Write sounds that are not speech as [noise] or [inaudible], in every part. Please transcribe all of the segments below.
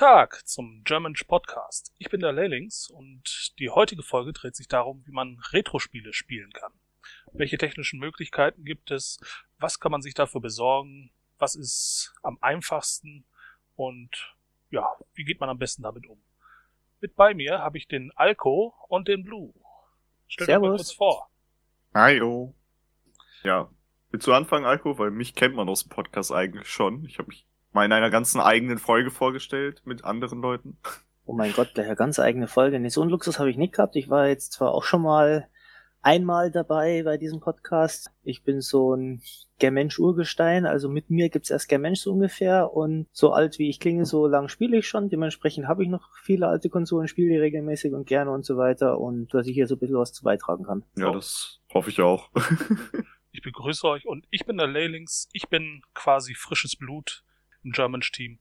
Guten Tag zum German Podcast. Ich bin der Lehlings und die heutige Folge dreht sich darum, wie man Retro-Spiele spielen kann. Welche technischen Möglichkeiten gibt es? Was kann man sich dafür besorgen? Was ist am einfachsten? Und ja, wie geht man am besten damit um? Mit bei mir habe ich den Alko und den Blue. Stell dir mal kurz vor. Hallo. Ja, willst du anfangen, Alko? Weil mich kennt man aus dem Podcast eigentlich schon. Ich habe mich mal in einer ganzen eigenen Folge vorgestellt mit anderen Leuten. [laughs] Oh mein Gott, der ganz eigene Folge. Nee, so einen Luxus habe ich nicht gehabt. Ich war jetzt zwar auch schon mal einmal dabei bei diesem Podcast. Ich bin so ein Germensch-Urgestein, also mit mir gibt's erst Germensch so ungefähr und so alt wie ich klinge, so lang spiele ich schon. Dementsprechend habe ich noch viele alte Konsolen, spiele die regelmäßig und gerne und so weiter und dass ich hier so ein bisschen was zu beitragen kann. Ja, das hoffe ich auch. [laughs] ich begrüße euch und ich bin der Leylings. Ich bin quasi frisches Blut im German-Team.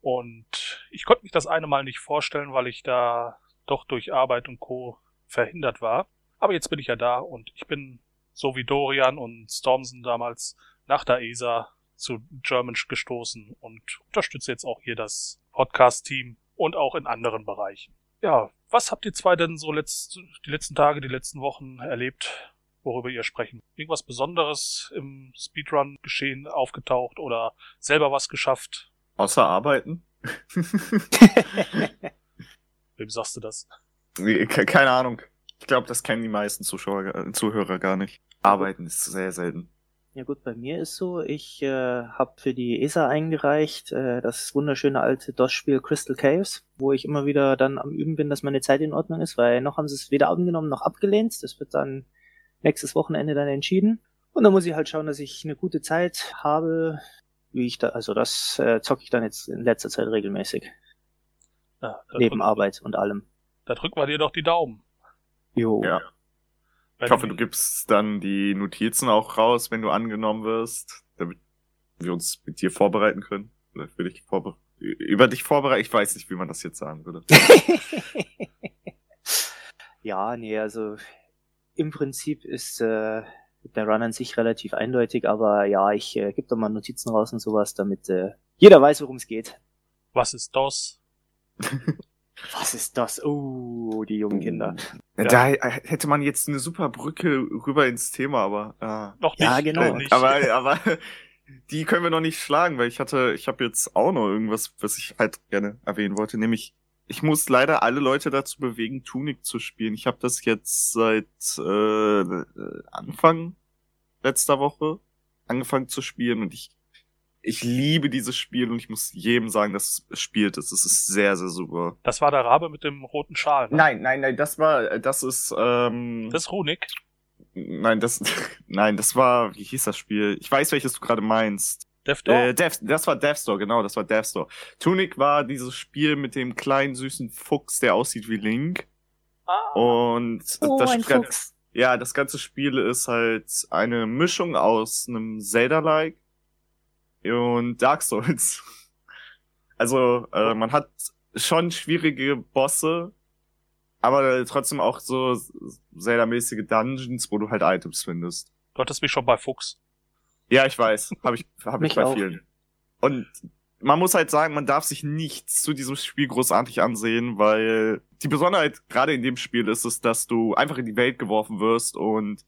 Und ich konnte mich das eine Mal nicht vorstellen, weil ich da doch durch Arbeit und Co. verhindert war. Aber jetzt bin ich ja da und ich bin so wie Dorian und Stormson damals nach der ESA zu German gestoßen und unterstütze jetzt auch hier das Podcast-Team und auch in anderen Bereichen. Ja, was habt ihr zwei denn so letzt, die letzten Tage, die letzten Wochen erlebt? Worüber ihr sprechen. Irgendwas Besonderes im Speedrun geschehen, aufgetaucht oder selber was geschafft? Außer arbeiten? [laughs] Wem sagst du das? Keine Ahnung. Ich glaube, das kennen die meisten Zuschauer, äh, Zuhörer gar nicht. Arbeiten ist sehr selten. Ja gut, bei mir ist so, ich äh, habe für die ESA eingereicht äh, das wunderschöne alte DOS-Spiel Crystal Caves, wo ich immer wieder dann am Üben bin, dass meine Zeit in Ordnung ist, weil noch haben sie es weder angenommen noch abgelehnt. Das wird dann nächstes Wochenende dann entschieden. Und dann muss ich halt schauen, dass ich eine gute Zeit habe, wie ich da, also das äh, zocke ich dann jetzt in letzter Zeit regelmäßig. Ja, Neben Arbeit und allem. Da drücken wir dir doch die Daumen. Jo. Ja. Ich hoffe, du gibst dann die Notizen auch raus, wenn du angenommen wirst, damit wir uns mit dir vorbereiten können. Oder für dich vorbe über dich vorbereiten. Ich weiß nicht, wie man das jetzt sagen würde. [laughs] [laughs] ja, nee, also im Prinzip ist äh, der Run an sich relativ eindeutig, aber ja, ich äh, gebe da mal Notizen raus und sowas, damit äh, jeder weiß, worum es geht. Was ist das? [laughs] Was ist das? Oh, die jungen Kinder. Ja. Da hätte man jetzt eine super Brücke rüber ins Thema, aber äh, noch nicht. Ja, genau. Nicht. Aber, aber [laughs] die können wir noch nicht schlagen, weil ich hatte, ich habe jetzt auch noch irgendwas, was ich halt gerne erwähnen wollte, nämlich ich muss leider alle Leute dazu bewegen, Tunic zu spielen. Ich habe das jetzt seit äh, Anfang letzter Woche angefangen zu spielen und ich ich liebe dieses Spiel und ich muss jedem sagen, dass es spielt ist. Es ist sehr, sehr super. Das war der Rabe mit dem roten Schal. Ne? Nein, nein, nein, das war, das ist, ähm. Das ist Runik. Nein, das, [laughs] nein, das war, wie hieß das Spiel? Ich weiß, welches du gerade meinst. Death Door? Äh, Death, das war Death Store, genau, das war Death Store. Tunic war dieses Spiel mit dem kleinen süßen Fuchs, der aussieht wie Link. Ah. Und oh, das, ein Fuchs. ja, das ganze Spiel ist halt eine Mischung aus einem Zelda-like und Dark Souls. [laughs] Also, äh, man hat schon schwierige Bosse, aber trotzdem auch so Zelda-mäßige Dungeons, wo du halt Items findest. Du hattest mich schon bei Fuchs. Ja, ich weiß. Habe ich, hab ich bei auch. vielen. Und man muss halt sagen, man darf sich nichts zu diesem Spiel großartig ansehen, weil die Besonderheit gerade in dem Spiel ist es, dass du einfach in die Welt geworfen wirst und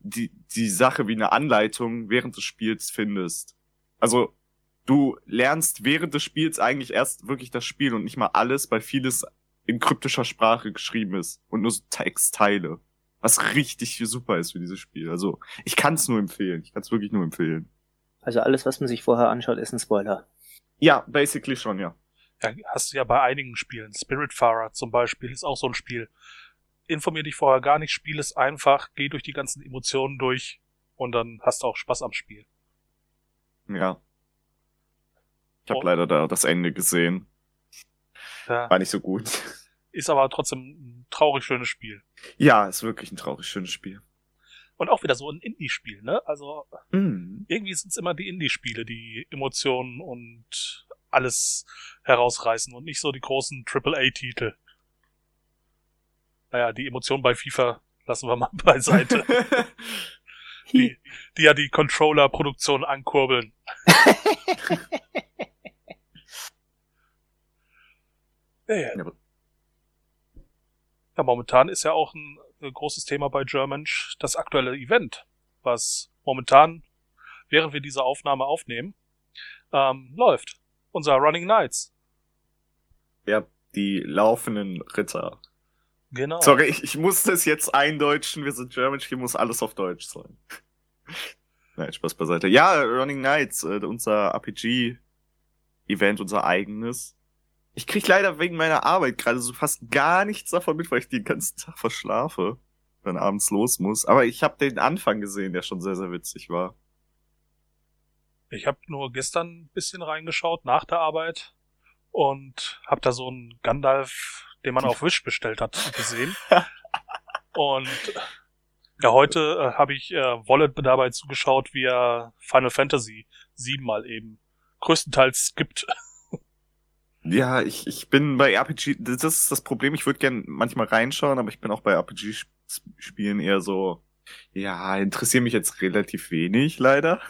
die, die Sache wie eine Anleitung während des Spiels findest. Also, du lernst während des Spiels eigentlich erst wirklich das Spiel und nicht mal alles, weil vieles in kryptischer Sprache geschrieben ist und nur so Textteile. Was richtig super ist für dieses Spiel. Also, ich kann es nur empfehlen. Ich kann es wirklich nur empfehlen. Also alles, was man sich vorher anschaut, ist ein Spoiler. Ja, basically schon, ja. Ja, hast du ja bei einigen Spielen. Spiritfarer zum Beispiel ist auch so ein Spiel. Informier dich vorher gar nicht, spiel es einfach, geh durch die ganzen Emotionen durch und dann hast du auch Spaß am Spiel. Ja. Ich habe leider da das Ende gesehen. Ja. War nicht so gut. Ist aber trotzdem ein traurig schönes Spiel. Ja, ist wirklich ein traurig schönes Spiel. Und auch wieder so ein Indie-Spiel, ne? Also mm. irgendwie sind es immer die Indie-Spiele, die Emotionen und alles herausreißen und nicht so die großen AAA-Titel. Naja, die Emotionen bei FIFA lassen wir mal [laughs] beiseite. [laughs] die, die ja die Controller-Produktion ankurbeln. [laughs] Ja, ja. Ja, momentan ist ja auch ein, ein großes Thema bei German das aktuelle Event, was momentan, während wir diese Aufnahme aufnehmen, ähm, läuft. Unser Running Knights. Ja, die laufenden Ritter. Genau. Sorry, ich, ich muss das jetzt eindeutschen. Wir sind German, hier muss alles auf Deutsch sein. [laughs] Nein, Spaß beiseite. Ja, Running Knights, äh, unser RPG-Event, unser eigenes. Ich krieg leider wegen meiner Arbeit gerade so fast gar nichts davon mit, weil ich den ganzen Tag verschlafe, wenn abends los muss. Aber ich habe den Anfang gesehen, der schon sehr, sehr witzig war. Ich habe nur gestern ein bisschen reingeschaut nach der Arbeit und habe da so einen Gandalf, den man auf Wish bestellt hat, gesehen. [laughs] und ja, heute äh, habe ich äh, Wallet dabei zugeschaut, wie er Final Fantasy siebenmal eben größtenteils skippt. Ja, ich, ich bin bei RPG, das ist das Problem, ich würde gern manchmal reinschauen, aber ich bin auch bei RPG-Spielen eher so, ja, interessiere mich jetzt relativ wenig, leider.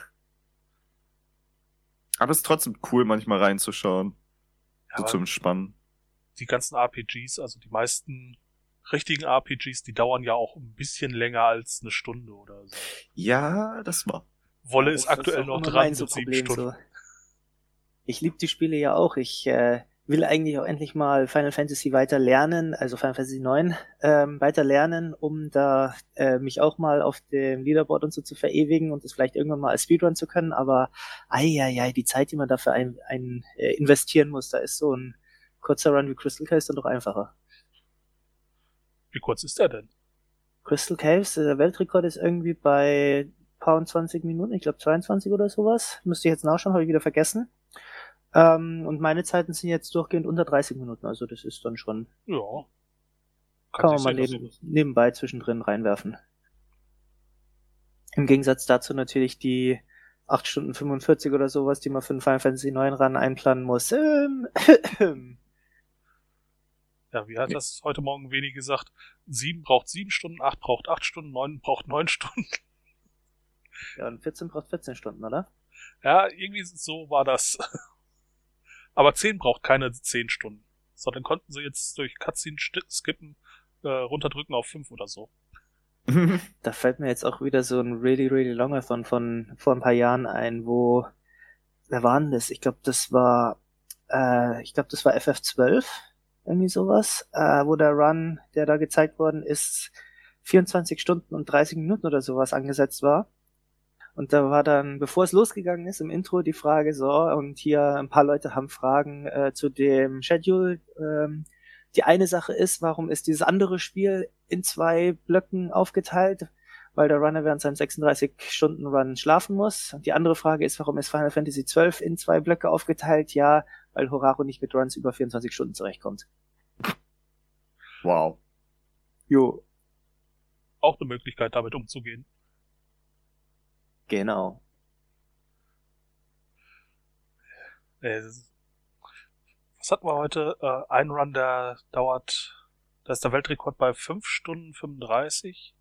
Aber es ist trotzdem cool, manchmal reinzuschauen. Ja, so zum Entspannen. Die ganzen RPGs, also die meisten richtigen RPGs, die dauern ja auch ein bisschen länger als eine Stunde oder so. Ja, das war. Wolle ist aktuell noch dran so sieben Stunden. So. Ich liebe die Spiele ja auch. Ich äh, will eigentlich auch endlich mal Final Fantasy weiter lernen, also Final Fantasy 9 ähm, weiter lernen, um da äh, mich auch mal auf dem Leaderboard und so zu verewigen und das vielleicht irgendwann mal als Speedrun zu können. Aber ei, die Zeit, die man dafür ein, ein äh, investieren muss, da ist so ein kurzer Run wie Crystal Cave dann doch einfacher. Wie kurz ist der denn? Crystal Caves, der Weltrekord ist irgendwie bei paar 20 Minuten, ich glaube 22 oder sowas. Müsste ich jetzt nachschauen, habe ich wieder vergessen. Ähm, und meine Zeiten sind jetzt durchgehend unter 30 Minuten, also das ist dann schon. Ja. Kann, kann man mal neben, nebenbei zwischendrin reinwerfen. Im Gegensatz dazu natürlich die 8 Stunden 45 oder sowas, die man für den Final Fantasy 9 ran einplanen muss. [clears throat] Ähm, Ja, wie hat das heute Morgen wenig gesagt? Sieben braucht sieben Stunden, acht braucht acht Stunden, neun braucht neun Stunden. Ja, und 14 braucht 14 Stunden, oder? Ja, irgendwie so war das. Aber 10 braucht keine 10 Stunden. So, dann konnten sie jetzt durch Cutscene skippen, äh, runterdrücken auf 5 oder so. [laughs] da fällt mir jetzt auch wieder so ein really, really longathon von vor ein paar Jahren ein, wo, wer war denn das? Ich glaube, das war, äh, ich glaube, das war FF12 irgendwie sowas, äh, wo der Run, der da gezeigt worden ist, 24 Stunden und 30 Minuten oder sowas angesetzt war. Und da war dann, bevor es losgegangen ist, im Intro die Frage so, und hier ein paar Leute haben Fragen äh, zu dem Schedule. Ähm, die eine Sache ist, warum ist dieses andere Spiel in zwei Blöcken aufgeteilt? Weil der Runner während seinem 36-Stunden-Run schlafen muss. Und die andere Frage ist, warum ist Final Fantasy XII in zwei Blöcke aufgeteilt? Ja, weil Horaru nicht mit Runs über 24 Stunden zurechtkommt. Wow. Jo. Auch eine Möglichkeit, damit umzugehen. Genau. Äh, was hatten wir heute? Äh, ein Run, der dauert, da ist der Weltrekord bei 5 Stunden 35.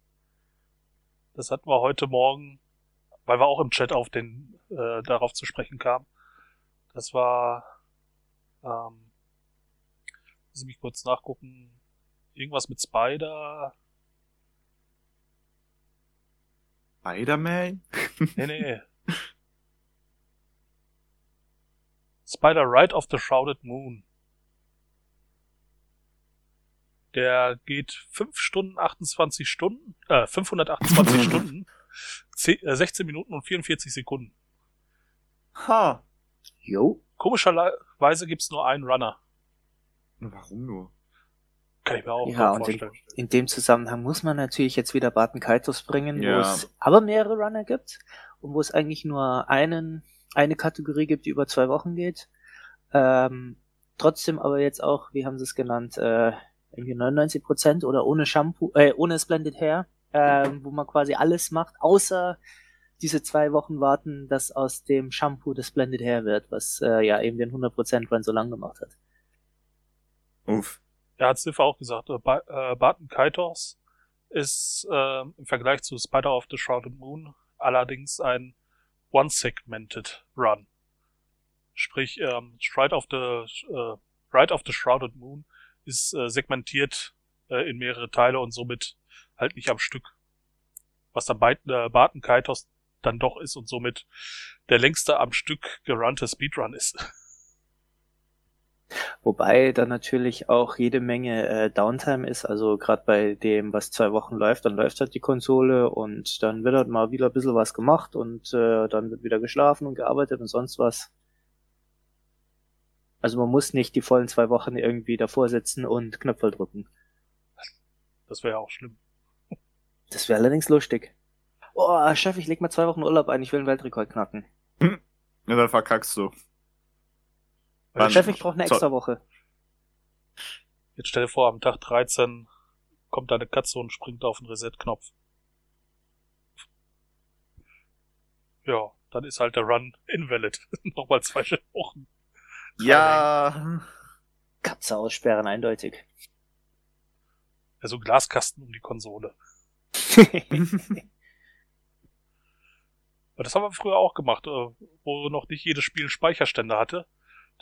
Das hatten wir heute Morgen, weil wir auch im Chat auf den, äh, darauf zu sprechen kamen. Das war ähm, muss mich kurz nachgucken. Irgendwas mit Spider. Spider-Man? [laughs] nee, nee. Spider Ride of the Shrouded Moon. Der geht 5 Stunden 28 Stunden, äh, 528 [laughs] Stunden, 10, äh, 16 Minuten und 44 Sekunden. Ha. Jo. Komischerweise gibt's nur einen Runner. Warum nur? Kann ich mir auch ja, und vorstellen. In, in, dem Zusammenhang muss man natürlich jetzt wieder Barton Kaitos bringen, ja. wo es aber mehrere Runner gibt und wo es eigentlich nur einen, eine Kategorie gibt, die über zwei Wochen geht. Ähm, trotzdem aber jetzt auch, wie haben sie es genannt, äh, irgendwie 99 Prozent oder ohne Shampoo, äh, ohne Splendid Hair, äh, wo man quasi alles macht, außer diese zwei Wochen warten, dass aus dem Shampoo das Blended Hair wird, was äh, ja eben den 100% Run so lang gemacht hat. Uff. Er hat Sif auch gesagt, äh, äh, Barton Kaitos ist äh, im Vergleich zu Spider of the Shrouded Moon allerdings ein One-Segmented Run. Sprich, ähm, Stride of the äh, Ride of the Shrouded Moon ist äh, segmentiert äh, in mehrere Teile und somit halt nicht am Stück. Was dann bei, äh, Barton Kaitos dann doch ist und somit der längste am Stück gerunte Speedrun ist. [laughs] Wobei da natürlich auch jede Menge äh, Downtime ist. Also gerade bei dem, was zwei Wochen läuft, dann läuft halt die Konsole und dann wird halt mal wieder ein bisschen was gemacht und äh, dann wird wieder geschlafen und gearbeitet und sonst was. Also man muss nicht die vollen zwei Wochen irgendwie davor sitzen und Knöpfe drücken. Das wäre ja auch schlimm. Das wäre allerdings lustig. Oh, Chef, ich leg mal zwei Wochen Urlaub ein, ich will einen Weltrekord knacken. Hm. [laughs] Ja, dann verkackst du. Wann? Chef, ich brauche eine extra Woche. Jetzt stell dir vor, am Tag 13 kommt deine Katze und springt auf den Reset-Knopf. Ja, dann ist halt der Run invalid. [laughs] Nochmal zwei Wochen. Ja. Katze aussperren, eindeutig. Also Glaskasten um die Konsole. [laughs] das haben wir früher auch gemacht, äh, wo noch nicht jedes Spiel Speicherstände hatte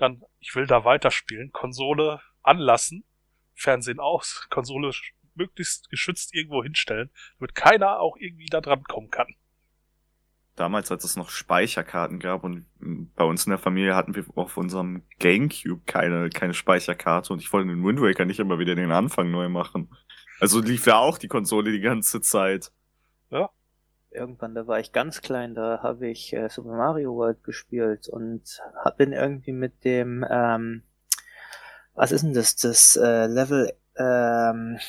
dann, ich will da weiterspielen, Konsole anlassen, Fernsehen aus, Konsole möglichst geschützt irgendwo hinstellen, damit keiner auch irgendwie da dran kommen kann. Damals, als es noch Speicherkarten gab und bei uns in der Familie hatten wir auf unserem Gamecube keine, keine Speicherkarte und ich wollte den Wind Waker nicht immer wieder den Anfang neu machen. Also lief ja auch die Konsole die ganze Zeit. Ja, irgendwann, da war ich ganz klein, da habe ich äh, Super Mario World gespielt und hab, bin irgendwie mit dem, ähm, was ist denn das, das äh, Level ähm,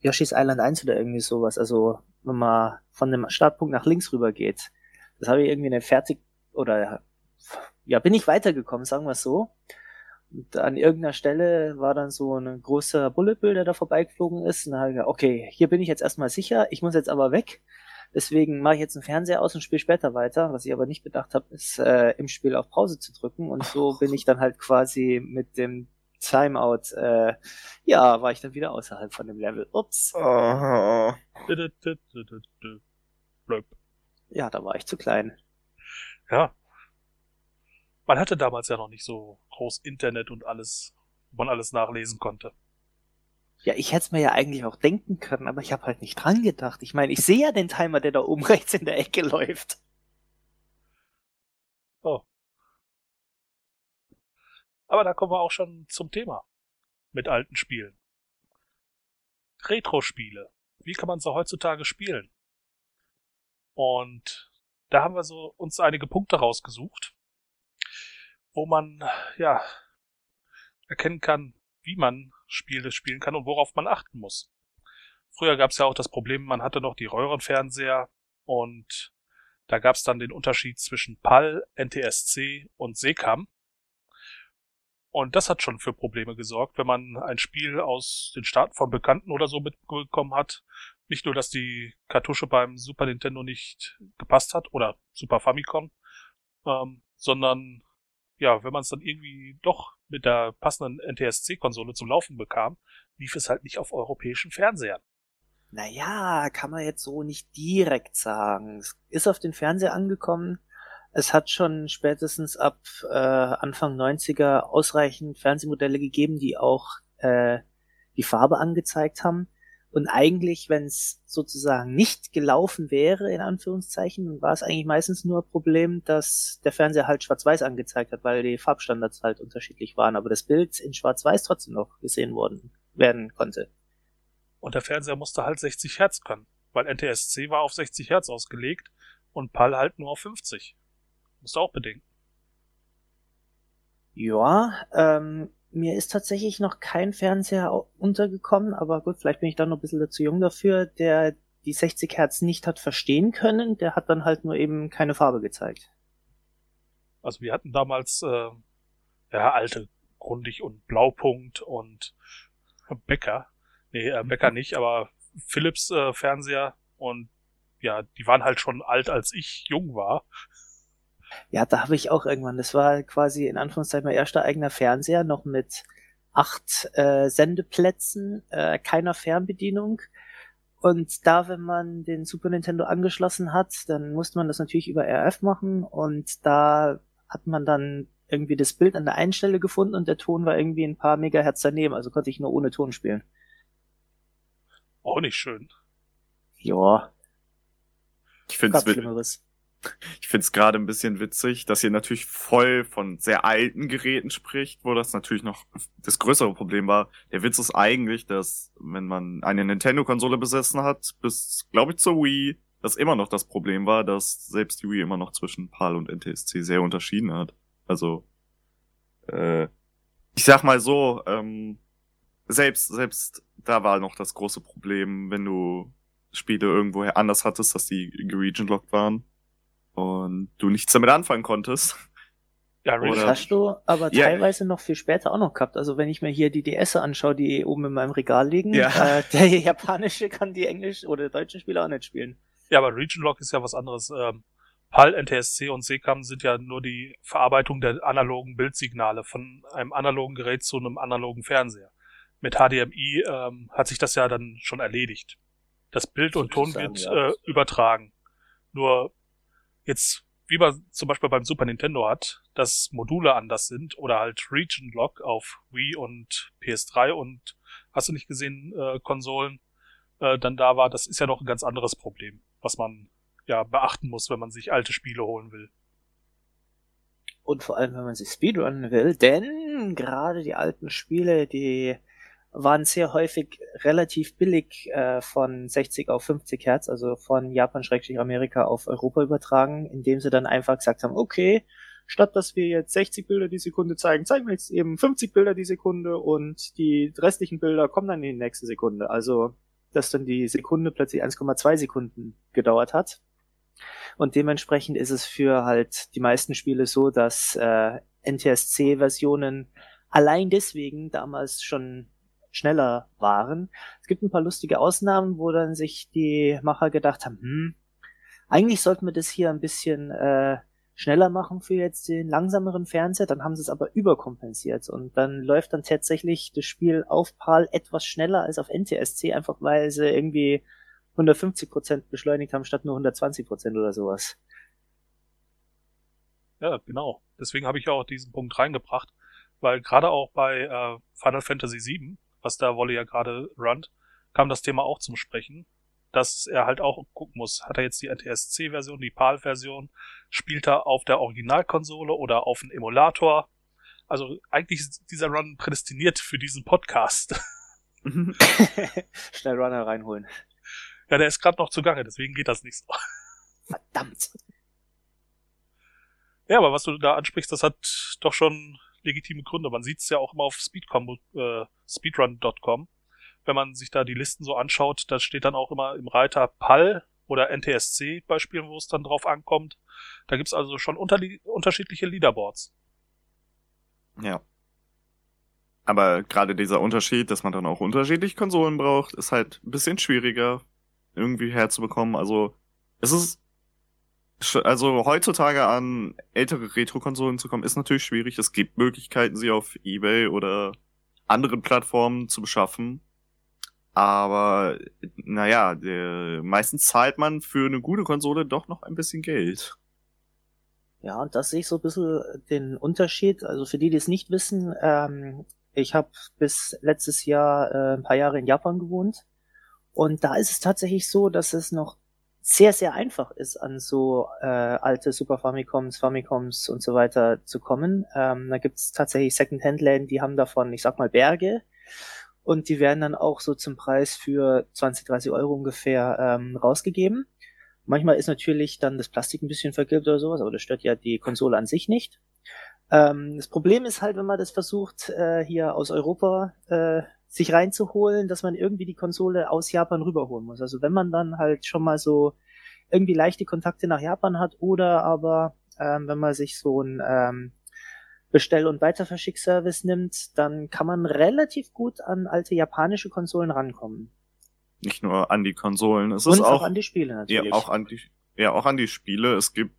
Yoshi's Island 1 oder irgendwie sowas, also wenn man von dem Startpunkt nach links rüber geht. Das habe ich irgendwie eine fertig, oder ja, bin ich weitergekommen, sagen wir so. Und an irgendeiner Stelle war dann so ein großer Bullet Bill, der da vorbeigeflogen ist. Und da habe ich gedacht, okay, hier bin ich jetzt erstmal sicher, ich muss jetzt aber weg. Deswegen mache ich jetzt einen Fernseher aus und spiele später weiter. Was ich aber nicht bedacht habe, ist äh, im Spiel auf Pause zu drücken. Und so [laughs] bin ich dann halt quasi mit dem Timeout, äh, ja, war ich dann wieder außerhalb von dem Level. Ups. Oh. Ja, da war ich zu klein. Ja. Man hatte damals ja noch nicht so groß Internet und alles, wo man alles nachlesen konnte. Ja, ich hätte es mir ja eigentlich auch denken können, aber ich habe halt nicht dran gedacht. Ich meine, ich sehe ja den Timer, der da oben [laughs] rechts in der Ecke läuft. Oh. Aber da kommen wir auch schon zum Thema. Mit alten Spielen. Retro-Spiele. Wie kann man so heutzutage spielen? Und da haben wir so uns einige Punkte rausgesucht, wo man, ja, erkennen kann, wie man Spiele spielen kann und worauf man achten muss. Früher gab es ja auch das Problem, man hatte noch die Röhrenfernseher und da gab es dann den Unterschied zwischen PAL, NTSC und SECAM. Und das hat schon für Probleme gesorgt, wenn man ein Spiel aus den Staaten von Bekannten oder so mitbekommen hat. Nicht nur, dass die Kartusche beim Super Nintendo nicht gepasst hat oder Super Famicom, ähm, sondern ja, wenn man es dann irgendwie doch mit der passenden NTSC-Konsole zum Laufen bekam, lief es halt nicht auf europäischen Fernsehern. Naja, kann man jetzt so nicht direkt sagen. Es ist auf den Fernseher angekommen. Es hat schon spätestens ab äh, Anfang 90er ausreichend Fernsehmodelle gegeben, die auch äh, die Farbe angezeigt haben. Und eigentlich, wenn es sozusagen nicht gelaufen wäre, in Anführungszeichen, war es eigentlich meistens nur ein Problem, dass der Fernseher halt schwarz-weiß angezeigt hat, weil die Farbstandards halt unterschiedlich waren, aber das Bild in schwarz-weiß trotzdem noch gesehen worden werden konnte. Und der Fernseher musste halt 60 Hertz können, weil NTSC war auf 60 Hertz ausgelegt und PAL halt nur auf 50. Musst du auch bedenken. Ja, ähm, mir ist tatsächlich noch kein Fernseher untergekommen, aber gut, vielleicht bin ich da noch ein bisschen dazu jung dafür, der die 60 Hertz nicht hat verstehen können, der hat dann halt nur eben keine Farbe gezeigt. Also wir hatten damals äh, ja alte Grundig und Blaupunkt und [laughs] Becker. Nee, äh, Becker nicht, aber Philips äh, Fernseher und ja, die waren halt schon alt, als ich jung war. Ja, da habe ich auch irgendwann, das war quasi in Anführungszeichen mein erster eigener Fernseher, noch mit acht äh, Sendeplätzen, äh, keiner Fernbedienung. Und da, wenn man den Super Nintendo angeschlossen hat, dann musste man das natürlich über RF machen und da hat man dann irgendwie das Bild an der einen Stelle gefunden und der Ton war irgendwie ein paar Megahertz daneben, also konnte ich nur ohne Ton spielen. Auch nicht schön. Ja. Ich finde es ich finde es gerade ein bisschen witzig, dass ihr natürlich voll von sehr alten Geräten spricht, wo das natürlich noch das größere Problem war. Der Witz ist eigentlich, dass wenn man eine Nintendo-Konsole besessen hat, bis, glaube ich, zur Wii, das immer noch das Problem war, dass selbst die Wii immer noch zwischen PAL und NTSC sehr unterschieden hat. Also, äh, ich sag mal so, ähm, selbst, selbst da war noch das große Problem, wenn du Spiele irgendwoher anders hattest, dass die geregionlocked waren und du nichts damit anfangen konntest. Ja, das hast du aber ja. teilweise noch viel später auch noch gehabt. Also wenn ich mir hier die DS anschaue, die oben in meinem Regal liegen, ja. äh, [laughs] der japanische kann die englisch oder deutschen Spieler auch nicht spielen. Ja, aber Region Lock ist ja was anderes. Ähm, PAL, NTSC und SECAM sind ja nur die Verarbeitung der analogen Bildsignale von einem analogen Gerät zu einem analogen Fernseher. Mit HDMI ähm, hat sich das ja dann schon erledigt. Das Bild und Ton wird äh, übertragen. Nur jetzt, wie man zum Beispiel beim Super Nintendo hat, dass Module anders sind oder halt Region Lock auf Wii und PS3 und hast du nicht gesehen, äh, Konsolen, äh, dann da war, das ist ja noch ein ganz anderes Problem, was man ja beachten muss, wenn man sich alte Spiele holen will. Und vor allem, wenn man sich speedrunnen will, denn gerade die alten Spiele, die waren sehr häufig relativ billig äh, von 60 auf 50 Hertz, also von Japan-Amerika auf Europa übertragen, indem sie dann einfach gesagt haben, okay, statt dass wir jetzt 60 Bilder die Sekunde zeigen, zeigen wir jetzt eben 50 Bilder die Sekunde und die restlichen Bilder kommen dann in die nächste Sekunde. Also, dass dann die Sekunde plötzlich 1,2 Sekunden gedauert hat. Und dementsprechend ist es für halt die meisten Spiele so, dass äh, NTSC-Versionen allein deswegen damals schon schneller waren. Es gibt ein paar lustige Ausnahmen, wo dann sich die Macher gedacht haben, hm, eigentlich sollten wir das hier ein bisschen äh, schneller machen für jetzt den langsameren Fernseher, dann haben sie es aber überkompensiert und dann läuft dann tatsächlich das Spiel auf PAL etwas schneller als auf NTSC, einfach weil sie irgendwie 150% beschleunigt haben statt nur 120% oder sowas. Ja, genau. Deswegen habe ich auch diesen Punkt reingebracht, weil gerade auch bei äh, Final Fantasy VII was da Wolle ja gerade runnt, kam das Thema auch zum Sprechen, dass er halt auch gucken muss, hat er jetzt die NTSC-Version, die PAL-Version, spielt er auf der Originalkonsole oder auf einem Emulator? Also eigentlich ist dieser Run prädestiniert für diesen Podcast. [laughs] [laughs] Schnell Runner reinholen. Ja, der ist gerade noch zugange, deswegen geht das nicht so. Verdammt. Ja, aber was du da ansprichst, das hat doch schon legitime Gründe. Man sieht es ja auch immer auf äh, speedrun.com. Wenn man sich da die Listen so anschaut, da steht dann auch immer im Reiter PAL oder NTSC Beispielen, wo es dann drauf ankommt. Da gibt's also schon unter unterschiedliche Leaderboards. Ja. Aber gerade dieser Unterschied, dass man dann auch unterschiedliche Konsolen braucht, ist halt ein bisschen schwieriger irgendwie herzubekommen. Also es ist also heutzutage an ältere Retro-Konsolen zu kommen, ist natürlich schwierig. Es gibt Möglichkeiten, sie auf Ebay oder anderen Plattformen zu beschaffen. Aber naja, der, meistens zahlt man für eine gute Konsole doch noch ein bisschen Geld. Ja, und das sehe ich so ein bisschen den Unterschied. Also für die, die es nicht wissen, ähm, ich habe bis letztes Jahr äh, ein paar Jahre in Japan gewohnt. Und da ist es tatsächlich so, dass es noch sehr, sehr einfach ist, an so äh, alte Super Famicoms, Famicoms und so weiter zu kommen. Ähm, da gibt's tatsächlich Second-Hand-Läden, die haben davon, ich sag mal, Berge. Und die werden dann auch so zum Preis für 20, 30 Euro ungefähr ähm, rausgegeben. Manchmal ist natürlich dann das Plastik ein bisschen vergilbt oder sowas, aber das stört ja die Konsole an sich nicht. Ähm, das Problem ist halt, wenn man das versucht, äh, hier aus Europa äh, sich reinzuholen, dass man irgendwie die Konsole aus Japan rüberholen muss. Also wenn man dann halt schon mal so irgendwie leichte Kontakte nach Japan hat oder aber ähm, wenn man sich so ein ähm, Bestell- und Weiterverschickservice nimmt, dann kann man relativ gut an alte japanische Konsolen rankommen. Nicht nur an die Konsolen, es und ist auch, auch an die Spiele natürlich. Ja, auch an die, ja, auch an die Spiele. Es gibt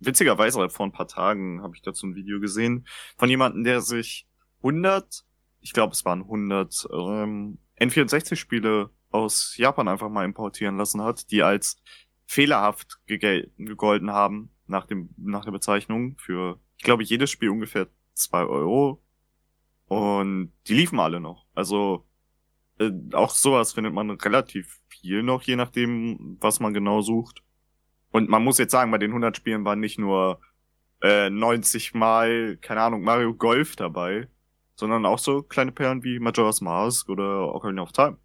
witzigerweise vor ein paar Tagen habe ich dazu ein Video gesehen von jemandem, der sich 100 ich glaube, es waren 100 ähm, N64-Spiele aus Japan einfach mal importieren lassen hat, die als fehlerhaft gegolten haben. nach dem, nach der Bezeichnung für, ich glaube, jedes Spiel ungefähr zwei Euro. Und die liefen alle noch. Also, äh, auch sowas findet man relativ viel noch, je nachdem, was man genau sucht. Und man muss jetzt sagen, bei den 100 Spielen waren nicht nur äh, 90 Mal, keine Ahnung, Mario Golf dabei, sondern auch so kleine Perlen wie Majora's Mask oder Ocarina of Time.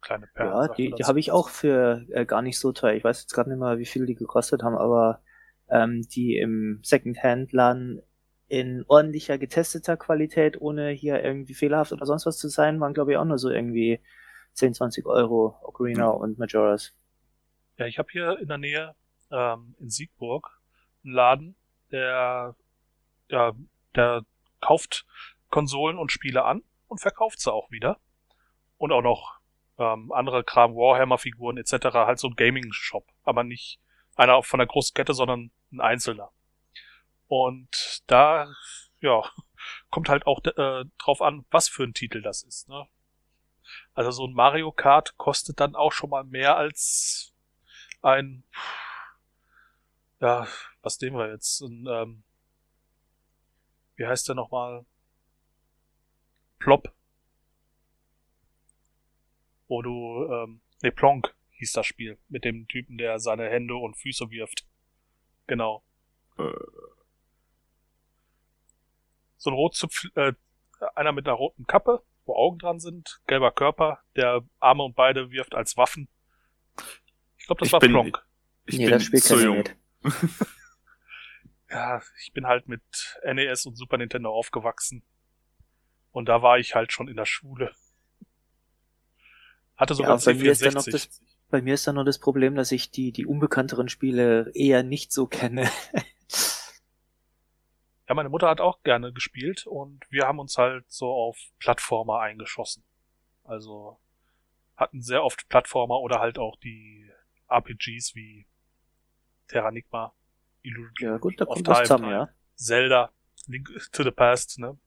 Kleine Perlen. Ja, die, die habe ich auch für äh, gar nicht so teuer. Ich weiß jetzt gerade nicht mal, wie viel die gekostet haben, aber ähm, die im Secondhand-Laden in ordentlicher getesteter Qualität, ohne hier irgendwie fehlerhaft oder sonst was zu sein, waren glaube ich auch nur so irgendwie 10, 20 Euro Ocarina mhm. und Majora's. Ja, ich habe hier in der Nähe ähm, in Siegburg einen Laden, der ja, der kauft Konsolen und Spiele an und verkauft sie auch wieder. Und auch noch ähm, andere Kram, Warhammer-Figuren etc. Halt so ein Gaming-Shop, aber nicht einer von der großen Kette, sondern ein einzelner. Und da, ja, [laughs] kommt halt auch äh, drauf an, was für ein Titel das ist. Ne? Also so ein Mario Kart kostet dann auch schon mal mehr als ein, ja, was nehmen wir jetzt? Ein, ähm, wie heißt der nochmal? Plop. Wo du, ähm, ne, Plonk hieß das Spiel. Mit dem Typen, der seine Hände und Füße wirft. Genau. Äh. So ein Rotzupf, äh, einer mit einer roten Kappe, wo Augen dran sind, gelber Körper, der Arme und Beine wirft als Waffen. Ich glaube, das ich war bin, Plonk. Ich nee, bin das Spiel zu jung. [laughs] ja, ich bin halt mit NES und Super Nintendo aufgewachsen. Und da war ich halt schon in der Schule. Hatte sogar ja, bei mir ist dann noch das, bei mir ist dann noch das Problem, dass ich die, die unbekannteren Spiele eher nicht so kenne. [laughs] ja, meine Mutter hat auch gerne gespielt und wir haben uns halt so auf Plattformer eingeschossen. Also hatten sehr oft Plattformer oder halt auch die RPGs wie Terranigma Illusion ja, gut, da kommt was zusammen, ja. Zelda, Link to the Past, ne?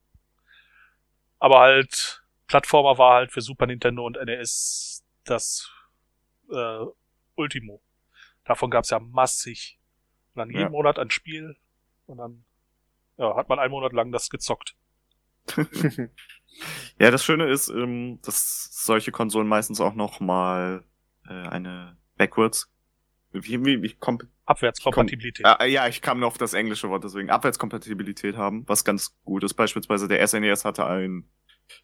Aber halt, Plattformer war halt für Super Nintendo und NES das äh, Ultimo. Davon gab's ja massig. Und dann jeden ja. Monat ein Spiel und dann ja, hat man einen Monat lang das gezockt. [laughs] ja, das Schöne ist, ähm, dass solche Konsolen meistens auch noch mal äh, eine Backwards wie, wie, wie komp Abwärtskompatibilität. Komm, äh, ja, ich kam nur auf das englische Wort, deswegen Abwärtskompatibilität haben, was ganz gut ist. Beispielsweise der SNES e hatte ein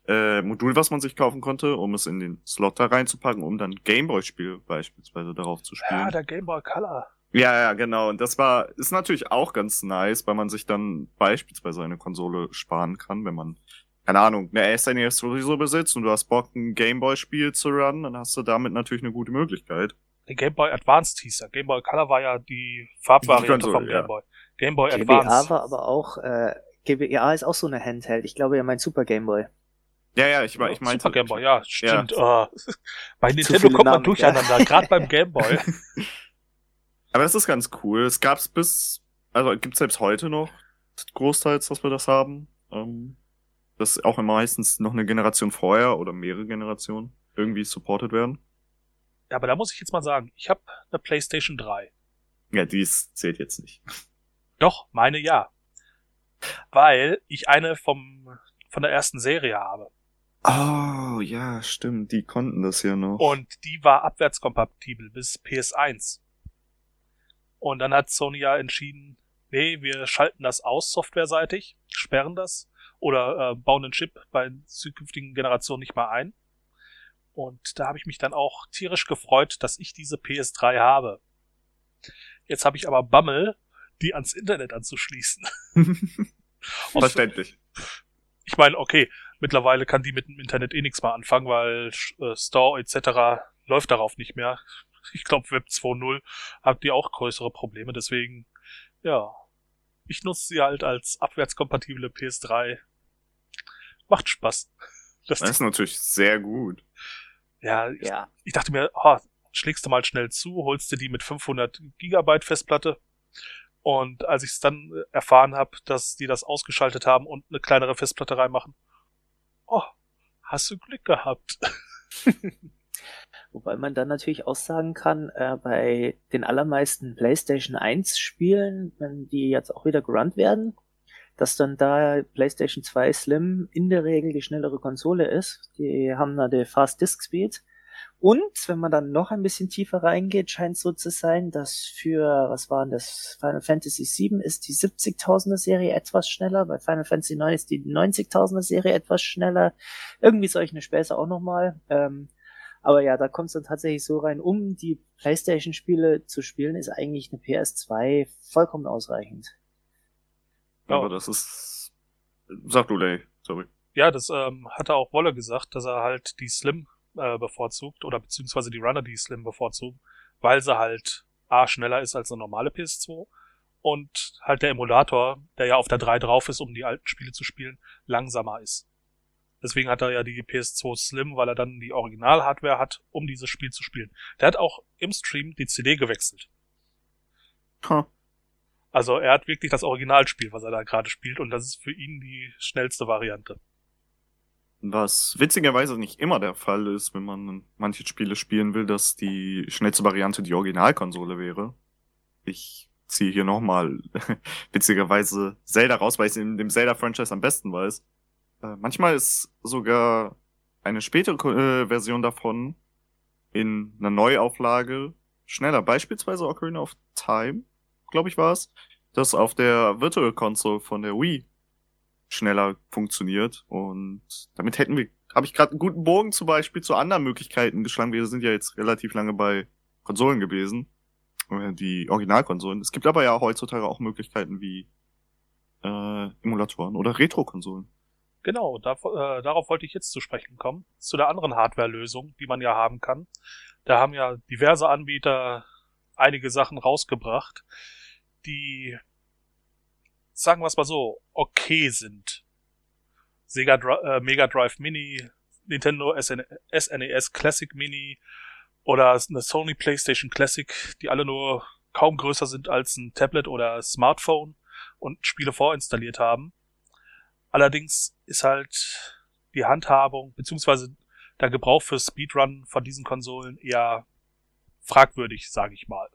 äh, Modul, was man sich kaufen konnte, um es in den Slot da reinzupacken, um dann Gameboy-Spiele beispielsweise darauf zu spielen. Ja, der Gameboy Color. Ja, ja, genau. Und das war, ist natürlich auch ganz nice, weil man sich dann beispielsweise eine Konsole sparen kann, wenn man, keine Ahnung, eine SNES e sowieso besitzt und du hast Bock, ein Gameboy-Spiel zu runnen, dann hast du damit natürlich eine gute Möglichkeit. Game Boy Advanced hieß er. Game Boy Color war ja die Farbvariante vom Game Boy. Game Boy GBA Advanced. war aber auch, äh, GBA ist auch so eine Handheld. Ich glaube, ja, mein Super Game Boy. Ja, ja, ich, ich meinte. Super Game Boy, ja, stimmt. Ja. Oh. [laughs] Bei Nintendo kommt man Namen, durcheinander, ja. gerade beim Game Boy. [laughs] Aber das ist ganz cool. Es gab's bis, also gibt's selbst heute noch großteils, dass wir das haben. Ähm, dass auch meistens noch eine Generation vorher oder mehrere Generationen irgendwie supported werden. Ja, aber da muss ich jetzt mal sagen, ich habe eine PlayStation 3. Ja, dies zählt jetzt nicht. Doch, meine ja. Weil ich eine vom, von der ersten Serie habe. Oh, ja, stimmt, die konnten das ja noch. Und die war abwärtskompatibel bis PS1. Und dann hat Sony ja entschieden, nee, wir schalten das aus softwareseitig, sperren das oder äh, bauen den Chip bei zukünftigen Generationen nicht mal ein. Und da habe ich mich dann auch tierisch gefreut, dass ich diese PS3 habe. Jetzt habe ich aber Bammel, die ans Internet anzuschließen. [laughs] [laughs] Verständlich. Ich meine, okay, mittlerweile kann die mit dem Internet eh nichts mehr anfangen, weil äh, Store etc. läuft darauf nicht mehr. Ich glaube, Web 2.0 hat die auch größere Probleme, deswegen, ja, ich nutze sie halt als abwärtskompatible PS3. Macht Spaß. [laughs] Das, das ist natürlich sehr gut. Ja, ich, ja. ich dachte mir, oh, schlägst du mal schnell zu, holst du die mit 500 Gigabyte Festplatte. Und als ich es dann erfahren habe, dass die das ausgeschaltet haben und eine kleinere Festplatte reinmachen, oh, hast du Glück gehabt. [laughs] Wobei man dann natürlich auch sagen kann, äh, bei den allermeisten PlayStation 1 Spielen, wenn die jetzt auch wieder gerannt werden, dass dann da PlayStation 2 Slim in der Regel die schnellere Konsole ist. Die haben da die Fast Disk Speed. Und wenn man dann noch ein bisschen tiefer reingeht, scheint so zu sein, dass für, was war denn das, Final Fantasy 7 ist die 70.000er Serie etwas schneller, bei Final Fantasy 9 ist die 90.000er Serie etwas schneller. Irgendwie solche Späße auch nochmal. Ähm, aber ja, da kommt es dann tatsächlich so rein, um die PlayStation-Spiele zu spielen, ist eigentlich eine PS2 vollkommen ausreichend. Aber das ist. Sag du, Lay, sorry. Ja, das ähm, hatte auch Wolle gesagt, dass er halt die Slim äh, bevorzugt oder beziehungsweise die Runner die Slim bevorzugen, weil sie halt A schneller ist als eine normale PS2 und halt der Emulator, der ja auf der 3 drauf ist, um die alten Spiele zu spielen, langsamer ist. Deswegen hat er ja die PS2 Slim, weil er dann die Original-Hardware hat, um dieses Spiel zu spielen. Der hat auch im Stream die CD gewechselt. Huh. Also er hat wirklich das Originalspiel, was er da gerade spielt, und das ist für ihn die schnellste Variante. Was witzigerweise nicht immer der Fall ist, wenn man manche Spiele spielen will, dass die schnellste Variante die Originalkonsole wäre. Ich ziehe hier nochmal [laughs] witzigerweise Zelda raus, weil ich es in dem Zelda-Franchise am besten weiß. Äh, manchmal ist sogar eine spätere äh, Version davon in einer Neuauflage schneller. Beispielsweise Ocarina of Time, glaube ich, war es, das auf der Virtual Console von der Wii schneller funktioniert. Und damit hätten wir, habe ich gerade einen guten Bogen zum Beispiel zu anderen Möglichkeiten geschlagen. Wir sind ja jetzt relativ lange bei Konsolen gewesen. Äh, die Originalkonsolen. Es gibt aber ja heutzutage auch Möglichkeiten wie äh, Emulatoren oder Retro-Konsolen. Genau, da, äh, darauf wollte ich jetzt zu sprechen kommen. Zu der anderen Hardware-Lösung, die man ja haben kann. Da haben ja diverse Anbieter einige Sachen rausgebracht, die, sagen wir es mal so, okay sind. Sega äh, Mega Drive Mini, Nintendo SN SNES Classic Mini oder eine Sony PlayStation Classic, die alle nur kaum größer sind als ein Tablet oder Smartphone und Spiele vorinstalliert haben. Allerdings ist halt die Handhabung beziehungsweise der Gebrauch für Speedrun von diesen Konsolen eher fragwürdig, sage ich mal.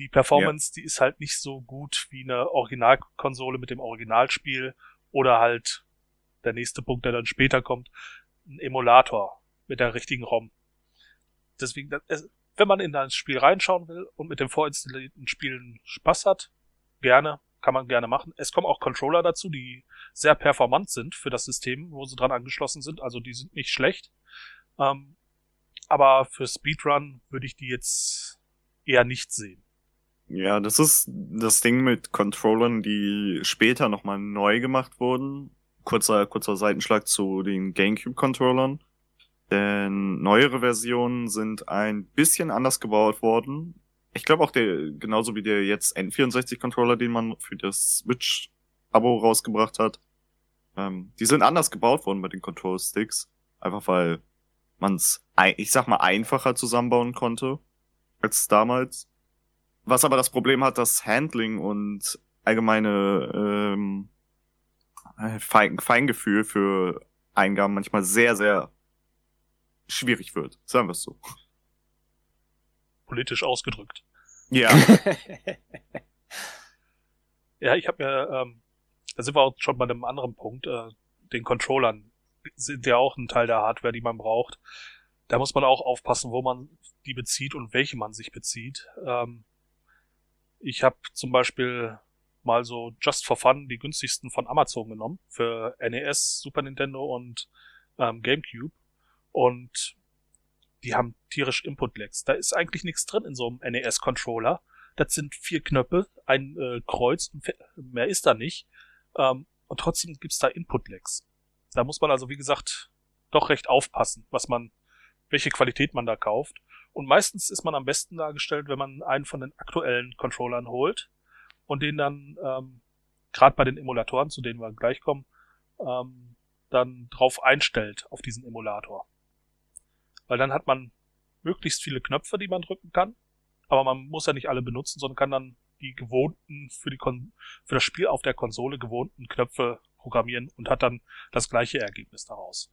Die Performance, ja. die ist halt nicht so gut wie eine Originalkonsole mit dem Originalspiel oder halt der nächste Punkt, der dann später kommt, ein Emulator mit der richtigen ROM. Deswegen, wenn man in das Spiel reinschauen will und mit dem vorinstallierten Spielen Spaß hat, gerne, kann man gerne machen. Es kommen auch Controller dazu, die sehr performant sind für das System, wo sie dran angeschlossen sind. Also die sind nicht schlecht. Ähm, aber für Speedrun würde ich die jetzt eher nicht sehen. Ja, das ist das Ding mit Controllern, die später nochmal neu gemacht wurden. Kurzer, kurzer Seitenschlag zu den GameCube-Controllern. Denn neuere Versionen sind ein bisschen anders gebaut worden ich glaube auch der, genauso wie der jetzt N64-Controller, den man für das Switch-Abo rausgebracht hat, ähm, die sind anders gebaut worden bei den Control-Sticks. Einfach weil man es, ich sag mal, einfacher zusammenbauen konnte als damals. Was aber das Problem hat, dass Handling und allgemeine ähm, Fein, Feingefühl für Eingaben manchmal sehr, sehr schwierig wird. Sagen wir es so politisch ausgedrückt. Ja. [laughs] ja, ich habe mir, ähm, da sind wir auch schon bei einem anderen Punkt, äh, den Controllern sind ja auch ein Teil der Hardware, die man braucht. Da muss man auch aufpassen, wo man die bezieht und welche man sich bezieht. Ähm, ich habe zum Beispiel mal so just for fun die günstigsten von Amazon genommen für NES, Super Nintendo und ähm, GameCube. Und die haben tierisch Input-Lags. Da ist eigentlich nichts drin in so einem NES-Controller. Das sind vier Knöpfe, ein äh, Kreuz, mehr ist da nicht. Ähm, und trotzdem gibt's da Input-Lags. Da muss man also, wie gesagt, doch recht aufpassen, was man, welche Qualität man da kauft. Und meistens ist man am besten dargestellt, wenn man einen von den aktuellen Controllern holt und den dann, ähm, gerade bei den Emulatoren, zu denen wir gleich kommen, ähm, dann drauf einstellt auf diesen Emulator. Weil dann hat man möglichst viele Knöpfe, die man drücken kann. Aber man muss ja nicht alle benutzen, sondern kann dann die gewohnten, für, die Kon für das Spiel auf der Konsole gewohnten Knöpfe programmieren und hat dann das gleiche Ergebnis daraus.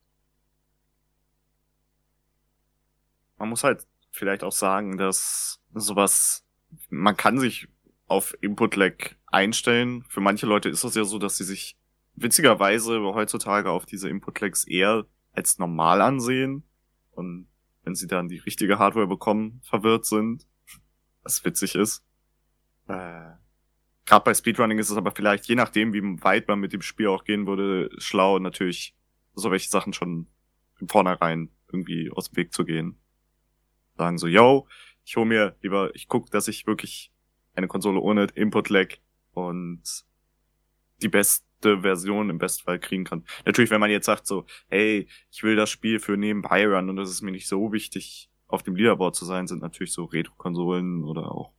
man muss halt vielleicht auch sagen, dass sowas, man kann sich auf Input-Lag einstellen. Für manche Leute ist das ja so, dass sie sich witzigerweise heutzutage auf diese Input-Lags eher als normal ansehen und wenn sie dann die richtige Hardware bekommen, verwirrt sind, [laughs] was witzig ist. Äh, Gerade bei Speedrunning ist es aber vielleicht, je nachdem, wie weit man mit dem Spiel auch gehen würde, schlau natürlich so welche Sachen schon im Vornherein irgendwie aus dem Weg zu gehen. Sagen so, yo, ich hole mir lieber, ich guck, dass ich wirklich eine Konsole ohne Input-Lag und die beste Version im Bestfall kriegen kann. Natürlich, wenn man jetzt sagt so, hey, ich will das Spiel für nebenbei run und es ist mir nicht so wichtig, auf dem Leaderboard zu sein, sind natürlich so Retro-Konsolen oder auch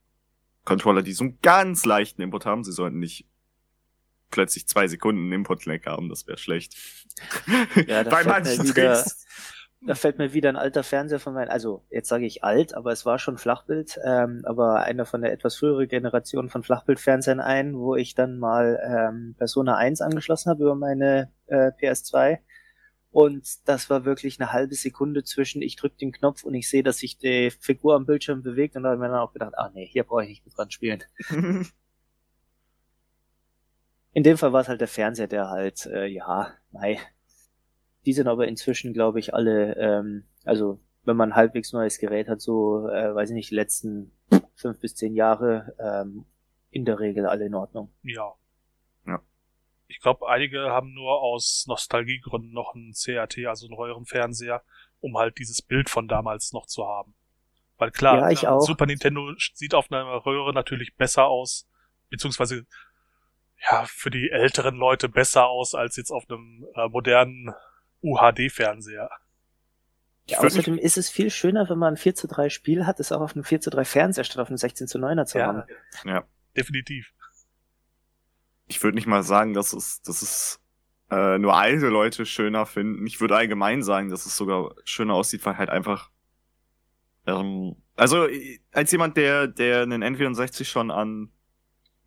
Controller, die so einen ganz leichten Input haben. Sie sollten nicht plötzlich zwei Sekunden Input-Lag haben, das wäre schlecht. Ja, da [laughs] Bei manchen wieder, da fällt mir wieder ein alter Fernseher von meinen, also jetzt sage ich alt, aber es war schon Flachbild, ähm, aber einer von der etwas früheren Generation von Flachbildfernsehern ein, wo ich dann mal ähm, Persona 1 angeschlossen habe über meine äh, PS2 und das war wirklich eine halbe Sekunde zwischen ich drücke den Knopf und ich sehe, dass sich die Figur am Bildschirm bewegt und da habe ich mir dann auch gedacht, ah nee, hier brauche ich nicht mit dran spielen. [laughs] In dem Fall war es halt der Fernseher, der halt, äh, ja, nein, die sind aber inzwischen, glaube ich, alle, ähm, also wenn man ein halbwegs neues Gerät hat, so, äh, weiß ich nicht, die letzten fünf bis zehn Jahre, ähm, in der Regel alle in Ordnung. Ja. Ja. Ich glaube, einige haben nur aus Nostalgiegründen noch einen CRT, also einen neueren Fernseher, um halt dieses Bild von damals noch zu haben. Weil klar, ja, ich auch. Super Nintendo sieht auf einer Röhre natürlich besser aus, beziehungsweise ja, für die älteren Leute besser aus als jetzt auf einem äh, modernen UHD-Fernseher. Ja, außerdem ist es viel schöner, wenn man ein 4 zu 3 Spiel hat, es auch auf einem 4 zu 3 Fernseher statt auf einem 16 zu 9er zu ja, haben. Ja, definitiv. Ich würde nicht mal sagen, dass es, dass es äh, nur alte Leute schöner finden. Ich würde allgemein sagen, dass es sogar schöner aussieht, weil halt einfach ähm, also als jemand, der, der einen N64 schon an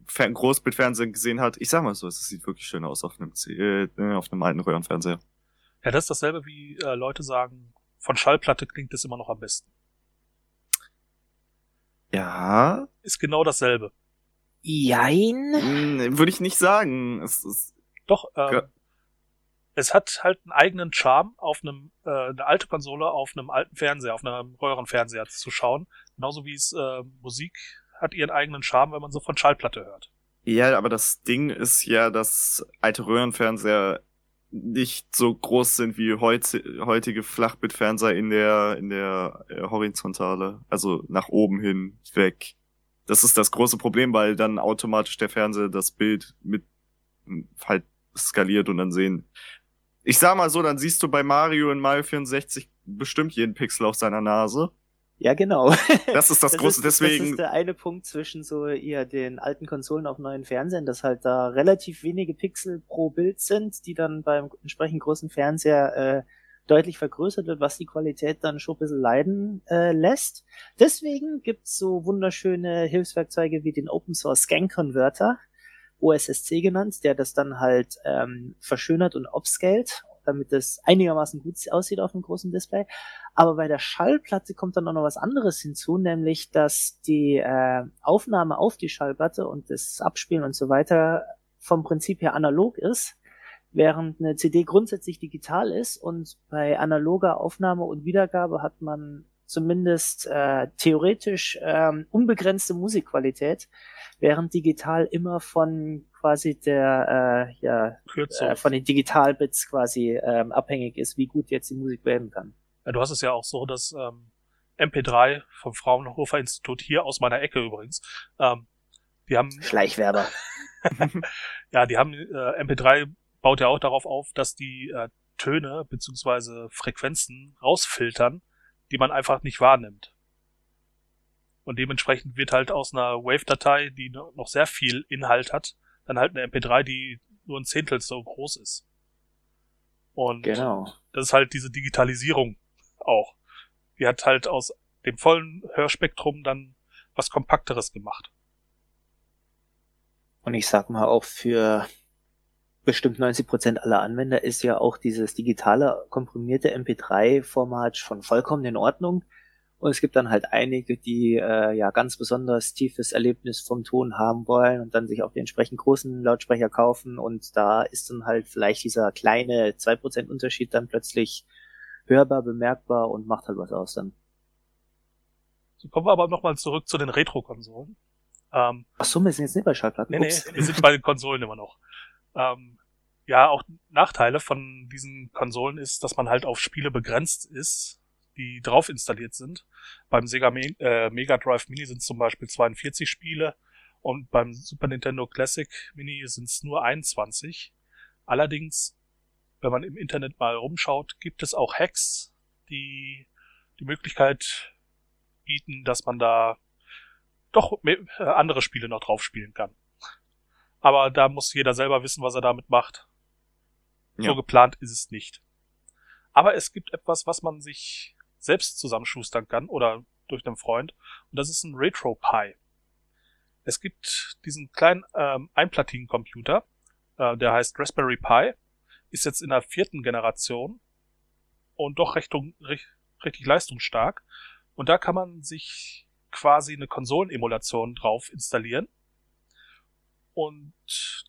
Großbildfernsehen gesehen hat, ich sag mal so, es sieht wirklich schön aus auf einem, äh, auf einem alten Röhrenfernseher. Ja, das ist dasselbe wie äh, Leute sagen, von Schallplatte klingt es immer noch am besten. Ja. Ist genau dasselbe. Jein. Hm, Würde ich nicht sagen. Es ist Doch, ähm, es hat halt einen eigenen Charme, auf einem, äh, eine alte Konsole auf einem alten Fernseher, auf einem Röhrenfernseher zu schauen. Genauso wie es äh, Musik hat ihren eigenen Charme, wenn man so von Schallplatte hört. Ja, aber das Ding ist ja, dass alte Röhrenfernseher nicht so groß sind wie heut, heutige Flachbildfernseher in der in der äh, Horizontale, also nach oben hin weg. Das ist das große Problem, weil dann automatisch der Fernseher das Bild mit halt skaliert und dann sehen. Ich sag mal so, dann siehst du bei Mario in Mario 64 bestimmt jeden Pixel auf seiner Nase. Ja, genau. [laughs] Das ist das, das große, ist, deswegen. Das ist der eine Punkt zwischen so eher den alten Konsolen auf neuen Fernsehern, dass halt da relativ wenige Pixel pro Bild sind, die dann beim entsprechend großen Fernseher äh, deutlich vergrößert wird, was die Qualität dann schon ein bisschen leiden äh, lässt. Deswegen gibt's so wunderschöne Hilfswerkzeuge wie den Open Source Scan Converter, OSSC genannt, der das dann halt ähm, verschönert und upscaled damit es einigermaßen gut aussieht auf dem großen Display. Aber bei der Schallplatte kommt dann auch noch was anderes hinzu, nämlich dass die äh, Aufnahme auf die Schallplatte und das Abspielen und so weiter vom Prinzip her analog ist, während eine CD grundsätzlich digital ist und bei analoger Aufnahme und Wiedergabe hat man zumindest äh, theoretisch ähm, unbegrenzte Musikqualität, während digital immer von quasi der äh, ja äh, von den Digitalbits quasi ähm, abhängig ist, wie gut jetzt die Musik werden kann. Ja, du hast es ja auch so, dass ähm, MP3 vom Fraunhofer Institut hier aus meiner Ecke übrigens, ähm, die haben Schleichwerber. [laughs] ja, die haben äh, MP3 baut ja auch darauf auf, dass die äh, Töne beziehungsweise Frequenzen rausfiltern, die man einfach nicht wahrnimmt. Und dementsprechend wird halt aus einer Wave-Datei, die noch sehr viel Inhalt hat, dann halt eine MP3, die nur ein Zehntel so groß ist. Und genau. das ist halt diese Digitalisierung auch. Die hat halt aus dem vollen Hörspektrum dann was Kompakteres gemacht. Und ich sag mal auch für bestimmt 90 Prozent aller Anwender ist ja auch dieses digitale komprimierte MP3-Format schon vollkommen in Ordnung. Und es gibt dann halt einige, die äh, ja ganz besonders tiefes Erlebnis vom Ton haben wollen und dann sich auch die entsprechend großen Lautsprecher kaufen. Und da ist dann halt vielleicht dieser kleine 2% Unterschied dann plötzlich hörbar, bemerkbar und macht halt was aus dann. So kommen wir aber nochmal zurück zu den Retro-Konsolen. Ähm, Ach so, wir sind jetzt nicht bei Schallplatten. Nee, nee, wir sind bei den Konsolen immer noch. Ähm, ja, auch Nachteile von diesen Konsolen ist, dass man halt auf Spiele begrenzt ist, die drauf installiert sind. Beim Sega Me äh, Mega Drive Mini sind es zum Beispiel 42 Spiele und beim Super Nintendo Classic Mini sind es nur 21. Allerdings, wenn man im Internet mal rumschaut, gibt es auch Hacks, die die Möglichkeit bieten, dass man da doch äh, andere Spiele noch drauf spielen kann. Aber da muss jeder selber wissen, was er damit macht. Ja. So geplant ist es nicht. Aber es gibt etwas, was man sich selbst zusammenschustern kann oder durch einen Freund. Und das ist ein RetroPie. Es gibt diesen kleinen ähm, Einplatinencomputer, äh, der heißt Raspberry Pi, ist jetzt in der vierten Generation und doch recht, recht, richtig leistungsstark. Und da kann man sich quasi eine Konsolenemulation drauf installieren und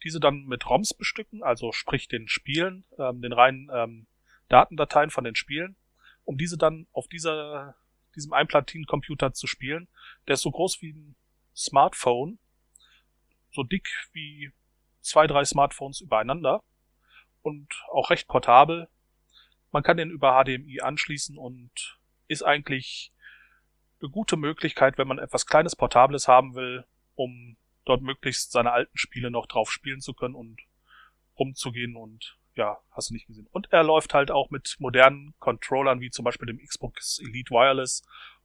diese dann mit ROMs bestücken, also sprich den Spielen, ähm, den reinen ähm, Datendateien von den Spielen, um diese dann auf dieser, diesem Einplatinencomputer zu spielen. Der ist so groß wie ein Smartphone, so dick wie zwei, drei Smartphones übereinander und auch recht portabel. Man kann den über HDMI anschließen und ist eigentlich eine gute Möglichkeit, wenn man etwas kleines Portables haben will, um dort möglichst seine alten Spiele noch drauf spielen zu können und rumzugehen und ja, hast du nicht gesehen. Und er läuft halt auch mit modernen Controllern, wie zum Beispiel dem Xbox Elite Wireless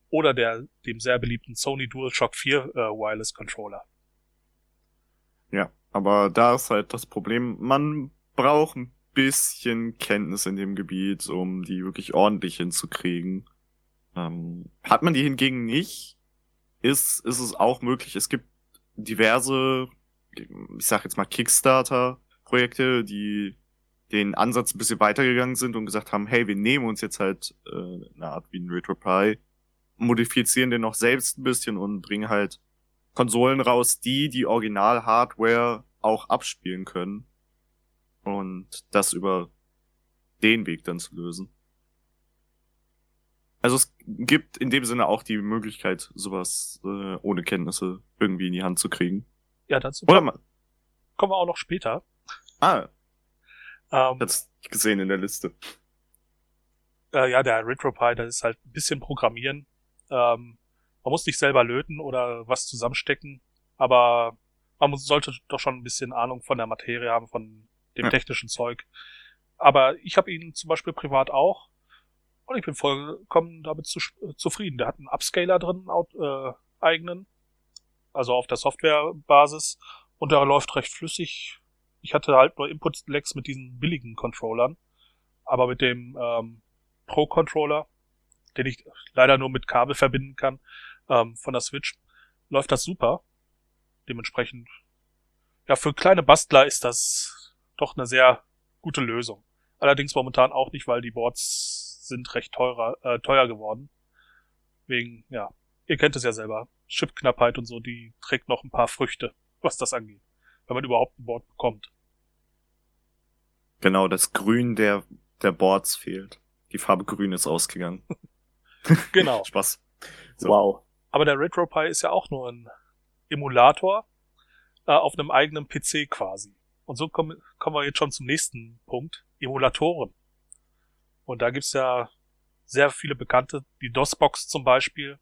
oder der, dem sehr beliebten Sony DualShock 4 äh, Wireless Controller. Ja, aber da ist halt das Problem, man braucht ein bisschen Kenntnis in dem Gebiet, um die wirklich ordentlich hinzukriegen. Ähm, hat man die hingegen nicht, ist, ist es auch möglich. Es gibt diverse, ich sag jetzt mal Kickstarter-Projekte, die den Ansatz ein bisschen weitergegangen sind und gesagt haben, hey, wir nehmen uns jetzt halt äh, eine Art wie ein RetroPie, modifizieren den noch selbst ein bisschen und bringen halt Konsolen raus, die die Original-Hardware auch abspielen können und das über den Weg dann zu lösen. Also es gibt in dem Sinne auch die Möglichkeit, sowas äh, ohne Kenntnisse irgendwie in die Hand zu kriegen. Ja, dazu Oder kommen, kommen wir auch noch später. Ah. Ähm, das ich gesehen in der Liste. Äh, ja, der RetroPie, das ist halt ein bisschen Programmieren. Ähm, man muss nicht selber löten oder was zusammenstecken, aber man muss, sollte doch schon ein bisschen Ahnung von der Materie haben, von dem ja. technischen Zeug. Aber ich habe ihn zum Beispiel privat auch und ich bin vollkommen damit zu, äh, zufrieden. Der hat einen Upscaler drin, äh, eigenen, also auf der Softwarebasis. Und der läuft recht flüssig. Ich hatte halt nur Input-Lags mit diesen billigen Controllern. Aber mit dem ähm, Pro-Controller, den ich leider nur mit Kabel verbinden kann, ähm, von der Switch, läuft das super. Dementsprechend, ja, für kleine Bastler ist das doch eine sehr gute Lösung. Allerdings momentan auch nicht, weil die Boards sind recht teurer, äh, teuer geworden. Wegen, ja, ihr kennt es ja selber. Chipknappheit und so, die trägt noch ein paar Früchte, was das angeht. Wenn man überhaupt ein Board bekommt. Genau, das Grün der, der Boards fehlt. Die Farbe Grün ist ausgegangen. [laughs] genau. [laughs] Spaß. So. Wow. Aber der RetroPie ist ja auch nur ein Emulator äh, auf einem eigenen PC quasi. Und so kommen, kommen wir jetzt schon zum nächsten Punkt. Emulatoren. Und da gibt's ja sehr viele bekannte, die DOS-Box zum Beispiel.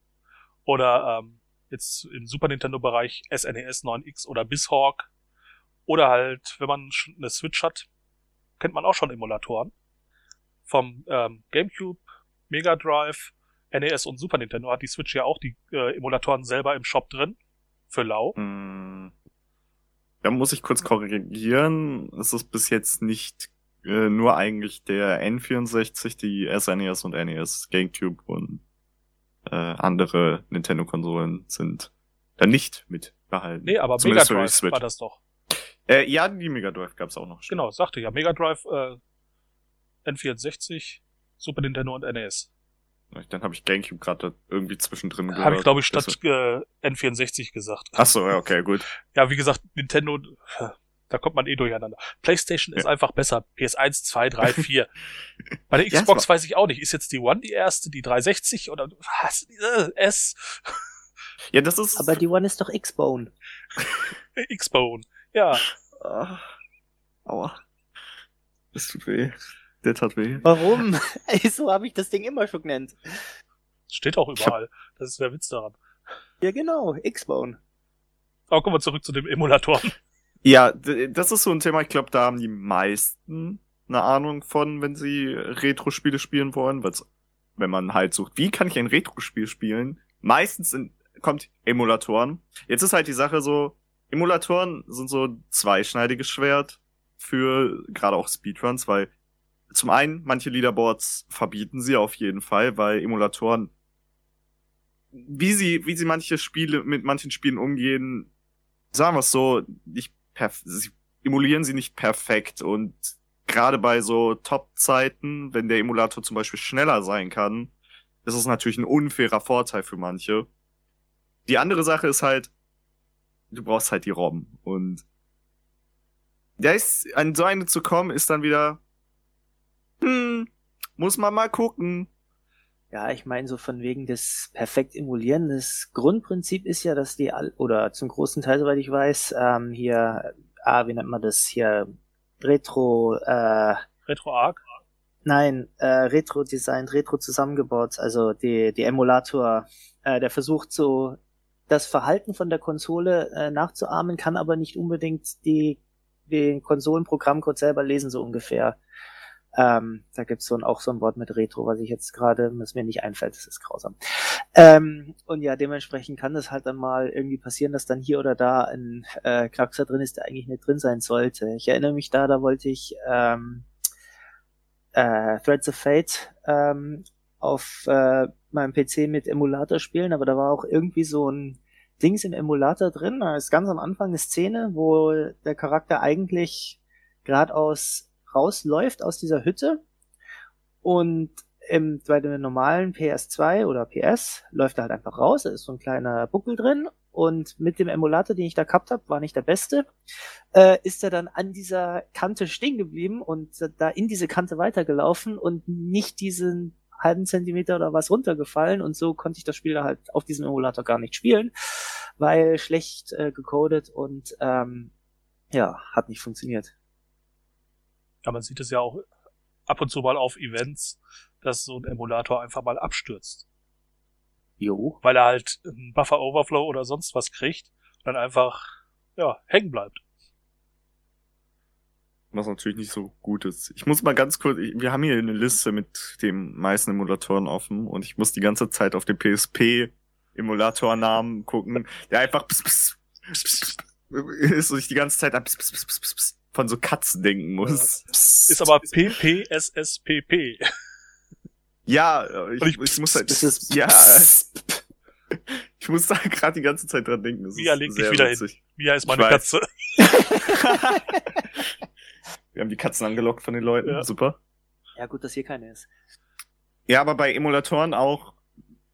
Oder ähm, jetzt im Super Nintendo-Bereich SNES 9X oder Bishawk. Oder halt, wenn man eine Switch hat, kennt man auch schon Emulatoren. Vom ähm, GameCube, Mega Drive, NES und Super Nintendo hat die Switch ja auch die äh, Emulatoren selber im Shop drin. Für lau. Mm. Da muss ich kurz korrigieren. Es ist bis jetzt nicht äh, nur eigentlich der N64, die SNES e und NES, GameCube und äh, andere Nintendo-Konsolen sind da nicht mit behalten. Nee, aber Mega Drive war das doch. Äh, ja, die Mega Drive gab's auch noch. Schon. Genau, sagte ja. Mega Drive, äh, N64, Super Nintendo und NES. Dann habe ich GameCube gerade irgendwie zwischendrin gehört. Habe ich, glaube ich, statt äh, N64 gesagt. Ach so, ja, okay, gut. Ja, wie gesagt, Nintendo, da kommt man eh durcheinander. PlayStation ja. ist einfach besser. PS1, 2, 3, 4. Bei der Xbox ja, weiß ich auch nicht. Ist jetzt die One die erste, die 360 oder was? Äh, S? Ja, das ist. Aber die One ist doch X-Bone. [laughs] X-Bone, ja. Oh. Aua. Das tut weh. Der tat weh. Warum? Ey, [laughs] so habe ich das Ding immer schon genannt. Steht auch überall. Das ist der Witz daran. Ja, genau. X-Bone. Aber kommen wir zurück zu dem Emulatoren. Ja, das ist so ein Thema, ich glaube, da haben die meisten eine Ahnung von, wenn sie Retro-Spiele spielen wollen, weil wenn man halt sucht, wie kann ich ein Retro-Spiel spielen? Meistens in, kommt Emulatoren. Jetzt ist halt die Sache so, Emulatoren sind so zweischneidiges Schwert für gerade auch Speedruns, weil zum einen manche Leaderboards verbieten sie auf jeden Fall, weil Emulatoren wie sie wie sie manche Spiele mit manchen Spielen umgehen, sagen wir es so, nicht sie emulieren sie nicht perfekt und gerade bei so Top-Zeiten, wenn der Emulator zum Beispiel schneller sein kann, ist es natürlich ein unfairer Vorteil für manche. Die andere Sache ist halt, du brauchst halt die ROM und da ist, an so eine zu kommen, ist dann wieder, hm, muss man mal gucken. Ja, ich meine so von wegen des perfekt emulieren. Das Grundprinzip ist ja, dass die all oder zum großen Teil, soweit ich weiß, ähm, hier, ah, wie nennt man das hier, Retro, äh, Retro Arc? Nein, äh, Retro Design, Retro zusammengebaut. Also die, die Emulator, äh, der versucht so das Verhalten von der Konsole äh, nachzuahmen, kann aber nicht unbedingt die den Konsolenprogrammcode selber lesen, so ungefähr. Ähm, da gibt's so ein, auch so ein Wort mit Retro, was ich jetzt gerade, was mir nicht einfällt, das ist grausam. Ähm, und ja, dementsprechend kann das halt dann mal irgendwie passieren, dass dann hier oder da ein äh, Knackser drin ist, der eigentlich nicht drin sein sollte. Ich erinnere mich da, da wollte ich ähm, äh, Threads of Fate ähm, auf äh, meinem PC mit Emulator spielen, aber da war auch irgendwie so ein Dings im Emulator drin. Da ist ganz am Anfang eine Szene, wo der Charakter eigentlich geradeaus rausläuft aus dieser Hütte und im, bei dem normalen PS2 oder PS läuft er halt einfach raus, da ist so ein kleiner Buckel drin und mit dem Emulator, den ich da gehabt habe, war nicht der beste, äh, ist er dann an dieser Kante stehen geblieben und da in diese Kante weitergelaufen und nicht diesen halben Zentimeter oder was runtergefallen und so konnte ich das Spiel halt auf diesem Emulator gar nicht spielen, weil schlecht äh, gecodet und ähm, ja, hat nicht funktioniert. Ja, man sieht es ja auch ab und zu mal auf Events, dass so ein Emulator einfach mal abstürzt. Jo. Weil er halt einen Buffer Overflow oder sonst was kriegt und dann einfach, ja, hängen bleibt. Was natürlich nicht so gut ist. Ich muss mal ganz kurz, wir haben hier eine Liste mit den meisten Emulatoren offen und ich muss die ganze Zeit auf den PSP Emulatornamen gucken, der einfach pss, pss, pss, ist und ich die ganze Zeit pss, pss, pss, pss, pss, von so Katzen denken muss. Ja. Ist aber PPSSPP. Ja, ich, ich, ich muss halt, das ist, [laughs] ja, ich muss da gerade die ganze Zeit dran denken. Das Mia legt dich wieder witzig. hin. Mia ist meine Katze. [laughs] [laughs] Wir haben die Katzen angelockt von den Leuten. Ja. Super. Ja, gut, dass hier keine ist. Ja, aber bei Emulatoren auch,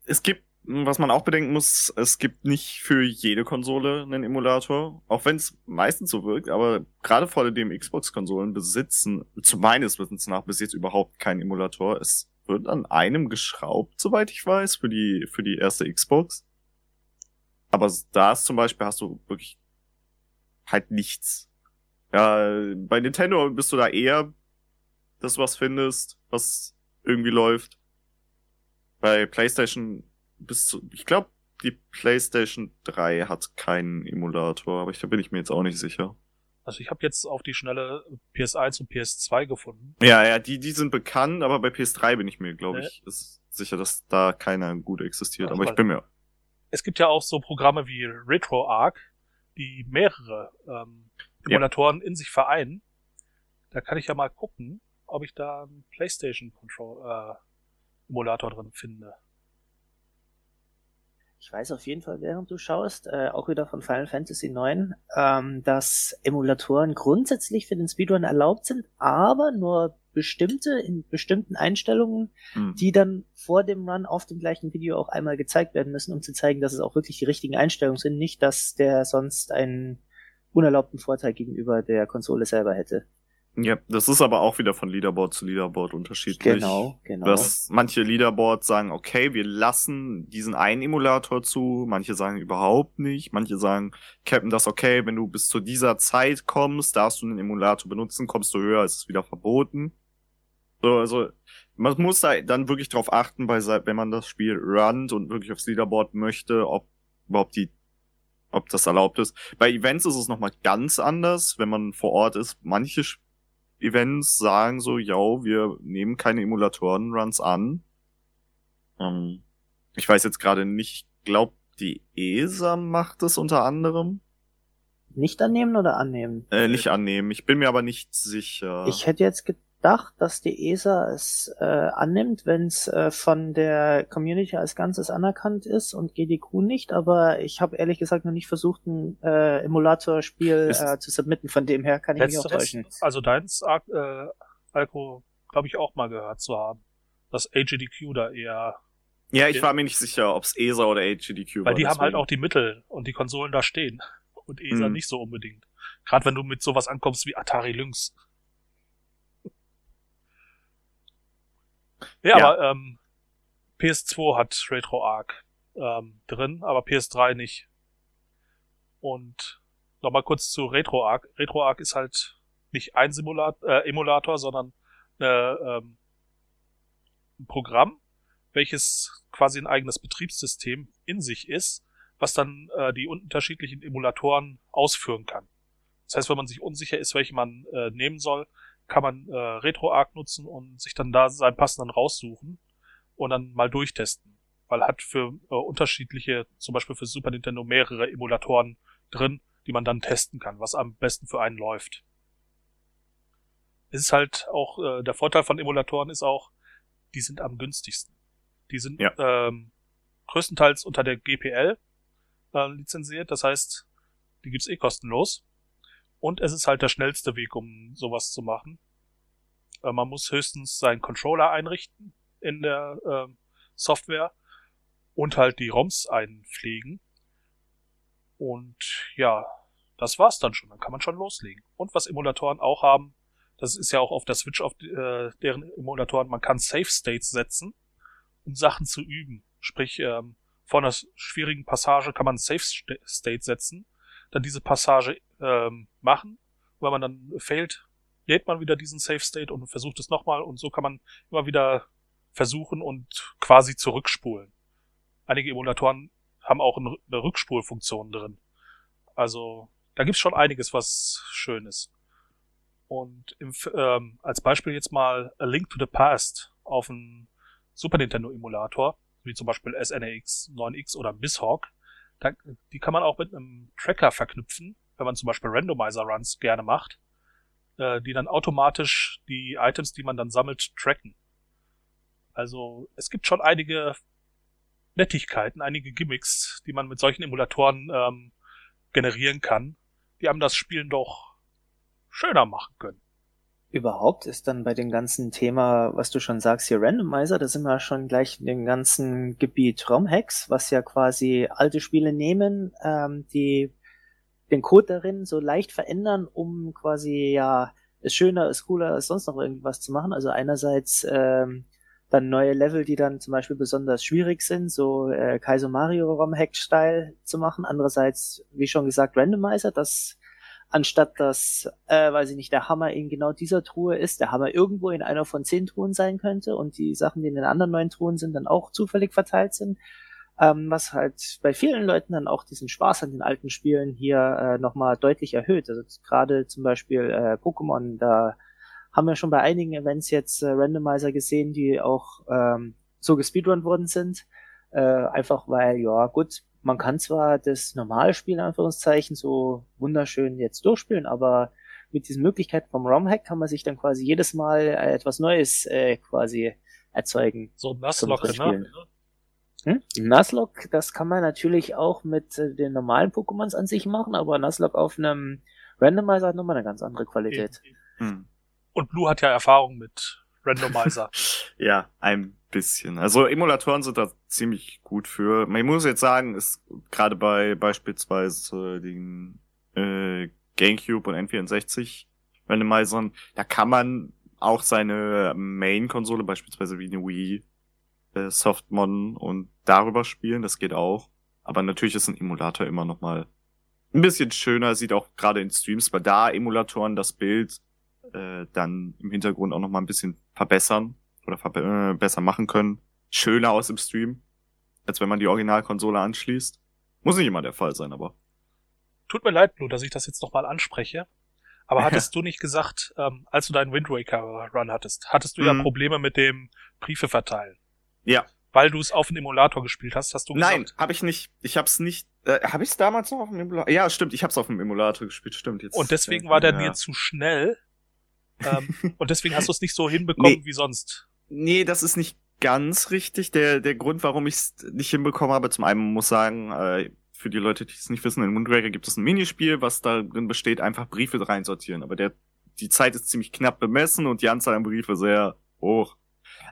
es gibt was man auch bedenken muss, es gibt nicht für jede Konsole einen Emulator, auch wenn es meistens so wirkt, aber gerade vor allem Xbox-Konsolen besitzen, zu meines Wissens nach, bis jetzt überhaupt kein Emulator. Es wird an einem geschraubt, soweit ich weiß, für die, für die erste Xbox. Aber da zum Beispiel hast du wirklich halt nichts. Ja, bei Nintendo bist du da eher, dass du was findest, was irgendwie läuft. Bei PlayStation bis zu, ich glaube, die PlayStation 3 hat keinen Emulator, aber ich, da bin ich mir jetzt auch nicht sicher. Also ich habe jetzt auf die schnelle PS1 und PS2 gefunden. Ja, ja, die, die sind bekannt, aber bei PS3 bin ich mir, glaube ich, ist sicher, dass da keiner gut existiert. Ja, aber ich bin mir. Es gibt ja auch so Programme wie RetroArch, die mehrere ähm, Emulatoren ja. in sich vereinen. Da kann ich ja mal gucken, ob ich da einen PlayStation Control äh, Emulator drin finde. Ich weiß auf jeden Fall, während du schaust, äh, auch wieder von Final Fantasy IX, ähm, dass Emulatoren grundsätzlich für den Speedrun erlaubt sind, aber nur bestimmte, in bestimmten Einstellungen, mhm. die dann vor dem Run auf dem gleichen Video auch einmal gezeigt werden müssen, um zu zeigen, dass es auch wirklich die richtigen Einstellungen sind, nicht, dass der sonst einen unerlaubten Vorteil gegenüber der Konsole selber hätte. Ja, das ist aber auch wieder von Leaderboard zu Leaderboard unterschiedlich. Genau, genau. Dass manche Leaderboards sagen, okay, wir lassen diesen einen Emulator zu, manche sagen überhaupt nicht, manche sagen, Captain, das okay, wenn du bis zu dieser Zeit kommst, darfst du den Emulator benutzen, kommst du höher, ist es wieder verboten. So, also man muss da dann wirklich drauf achten, bei, wenn man das Spiel runnt und wirklich aufs Leaderboard möchte, ob überhaupt die ob das erlaubt ist. Bei Events ist es nochmal ganz anders, wenn man vor Ort ist. Manche Events sagen so, ja, wir nehmen keine Emulatoren-Runs an. Ähm, ich weiß jetzt gerade nicht, ich glaube, die ESA macht es unter anderem. Nicht annehmen oder annehmen? Äh, nicht annehmen. Ich bin mir aber nicht sicher. Ich hätte jetzt gedacht, dass die ESA es äh, annimmt, wenn es äh, von der Community als Ganzes anerkannt ist und GDQ nicht, aber ich habe ehrlich gesagt noch nicht versucht, ein äh, Emulator-Spiel äh, zu submitten, von dem her kann ich mich auch täuschen. Also deins, äh, Alko, glaube ich auch mal gehört zu haben, dass AGDQ da eher ja, ich war mir nicht sicher, ob es ESA oder AGDQ war. Weil die deswegen. haben halt auch die Mittel und die Konsolen da stehen. Und ESA mhm. nicht so unbedingt. Gerade wenn du mit sowas ankommst wie Atari Lynx. Ja, ja. aber ähm, PS2 hat RetroArch ähm, drin, aber PS3 nicht. Und nochmal kurz zu RetroArch. RetroArch ist halt nicht ein Simulat äh, Emulator, sondern äh, ähm, ein Programm, welches quasi ein eigenes Betriebssystem in sich ist, was dann äh, die unterschiedlichen Emulatoren ausführen kann. Das heißt, wenn man sich unsicher ist, welche man äh, nehmen soll, kann man äh, RetroArch nutzen und sich dann da seinen passenden raussuchen und dann mal durchtesten. Weil hat für äh, unterschiedliche, zum Beispiel für Super Nintendo mehrere Emulatoren drin, die man dann testen kann, was am besten für einen läuft. Es ist halt auch, äh, der Vorteil von Emulatoren ist auch, die sind am günstigsten. Die sind ja. ähm, größtenteils unter der GPL äh, lizenziert, das heißt, die gibt's eh kostenlos. Und es ist halt der schnellste Weg, um sowas zu machen. Äh, man muss höchstens seinen Controller einrichten in der äh, Software und halt die ROMs einpflegen. Und ja, das war's dann schon. Dann kann man schon loslegen. Und was Emulatoren auch haben, das ist ja auch auf der Switch auf äh, deren Emulatoren, man kann Safe States setzen, um Sachen zu üben. Sprich, ähm, vor einer schwierigen Passage kann man Safe State setzen dann diese Passage ähm, machen. Und wenn man dann failt, lädt man wieder diesen Safe State und versucht es nochmal und so kann man immer wieder versuchen und quasi zurückspulen. Einige Emulatoren haben auch eine Rückspulfunktion drin. Also da gibt's schon einiges, was schön ist. Und im, ähm, als Beispiel jetzt mal A Link to the Past auf einem Super Nintendo Emulator, wie zum Beispiel SNX 9X oder Bisshawk, da, die kann man auch mit einem Tracker verknüpfen, wenn man zum Beispiel Randomizer-Runs gerne macht, äh, die dann automatisch die Items, die man dann sammelt, tracken. Also es gibt schon einige Nettigkeiten, einige Gimmicks, die man mit solchen Emulatoren ähm, generieren kann, die einem das Spielen doch schöner machen können überhaupt ist dann bei dem ganzen Thema, was du schon sagst, hier Randomizer, da sind wir schon gleich in dem ganzen Gebiet ROM-Hacks, was ja quasi alte Spiele nehmen, ähm, die den Code darin so leicht verändern, um quasi ja es schöner, es cooler, es sonst noch irgendwas zu machen. Also einerseits ähm, dann neue Level, die dann zum Beispiel besonders schwierig sind, so äh, Kaizo Mario ROM-Hack-Style zu machen. Andererseits, wie schon gesagt, Randomizer, das anstatt dass, äh, weiß ich nicht, der Hammer in genau dieser Truhe ist, der Hammer irgendwo in einer von zehn Truhen sein könnte und die Sachen, die in den anderen neun Truhen sind, dann auch zufällig verteilt sind. Ähm, was halt bei vielen Leuten dann auch diesen Spaß an den alten Spielen hier äh, nochmal deutlich erhöht. Also gerade zum Beispiel äh, Pokémon, da haben wir schon bei einigen Events jetzt äh, Randomizer gesehen, die auch ähm, so gespeedrun worden sind. Äh, einfach weil, ja gut, man kann zwar das Normalspiel in Anführungszeichen so wunderschön jetzt durchspielen, aber mit diesen Möglichkeiten vom ROM-Hack kann man sich dann quasi jedes Mal äh, etwas Neues äh, quasi erzeugen. So ein Nasslocke, ne? Hm? Nuzlocke, das kann man natürlich auch mit äh, den normalen Pokémons an sich machen, aber Nuzlocke auf einem Randomizer hat nochmal eine ganz andere Qualität. Hm. Und Blue hat ja Erfahrung mit Randomizer. [laughs] ja, ein bisschen. Also Emulatoren sind da ziemlich gut für. Man muss jetzt sagen, ist gerade bei beispielsweise den äh, GameCube und N64 Randomizern, da kann man auch seine Main-Konsole, beispielsweise wie eine Wii, äh, Softmon und darüber spielen, das geht auch. Aber natürlich ist ein Emulator immer noch mal ein bisschen schöner, sieht auch gerade in Streams bei da Emulatoren das Bild äh, dann im Hintergrund auch noch mal ein bisschen verbessern oder verbe äh, besser machen können. Schöner aus im Stream, als wenn man die Originalkonsole anschließt. Muss nicht immer der Fall sein, aber. Tut mir leid, Blue, dass ich das jetzt nochmal anspreche. Aber [laughs] hattest du nicht gesagt, ähm, als du deinen Wind Waker Run hattest, hattest du mhm. ja Probleme mit dem Briefe verteilen? Ja. Weil du es auf dem Emulator gespielt hast, hast du gesagt? Nein, habe ich nicht. Ich habe es nicht. Äh, habe ich es damals noch auf dem Emulator? Ja, stimmt. Ich habe es auf dem Emulator gespielt. Stimmt jetzt. Und deswegen war der ja. dir zu schnell. [laughs] Ähm, und deswegen hast du es nicht so hinbekommen nee, wie sonst. Nee, das ist nicht ganz richtig. Der der Grund, warum ich es nicht hinbekommen habe, zum einen muss sagen, äh, für die Leute, die es nicht wissen, in Moonraker gibt es ein Minispiel, was darin besteht, einfach Briefe reinsortieren. Aber der die Zeit ist ziemlich knapp bemessen und die Anzahl an Briefe sehr hoch.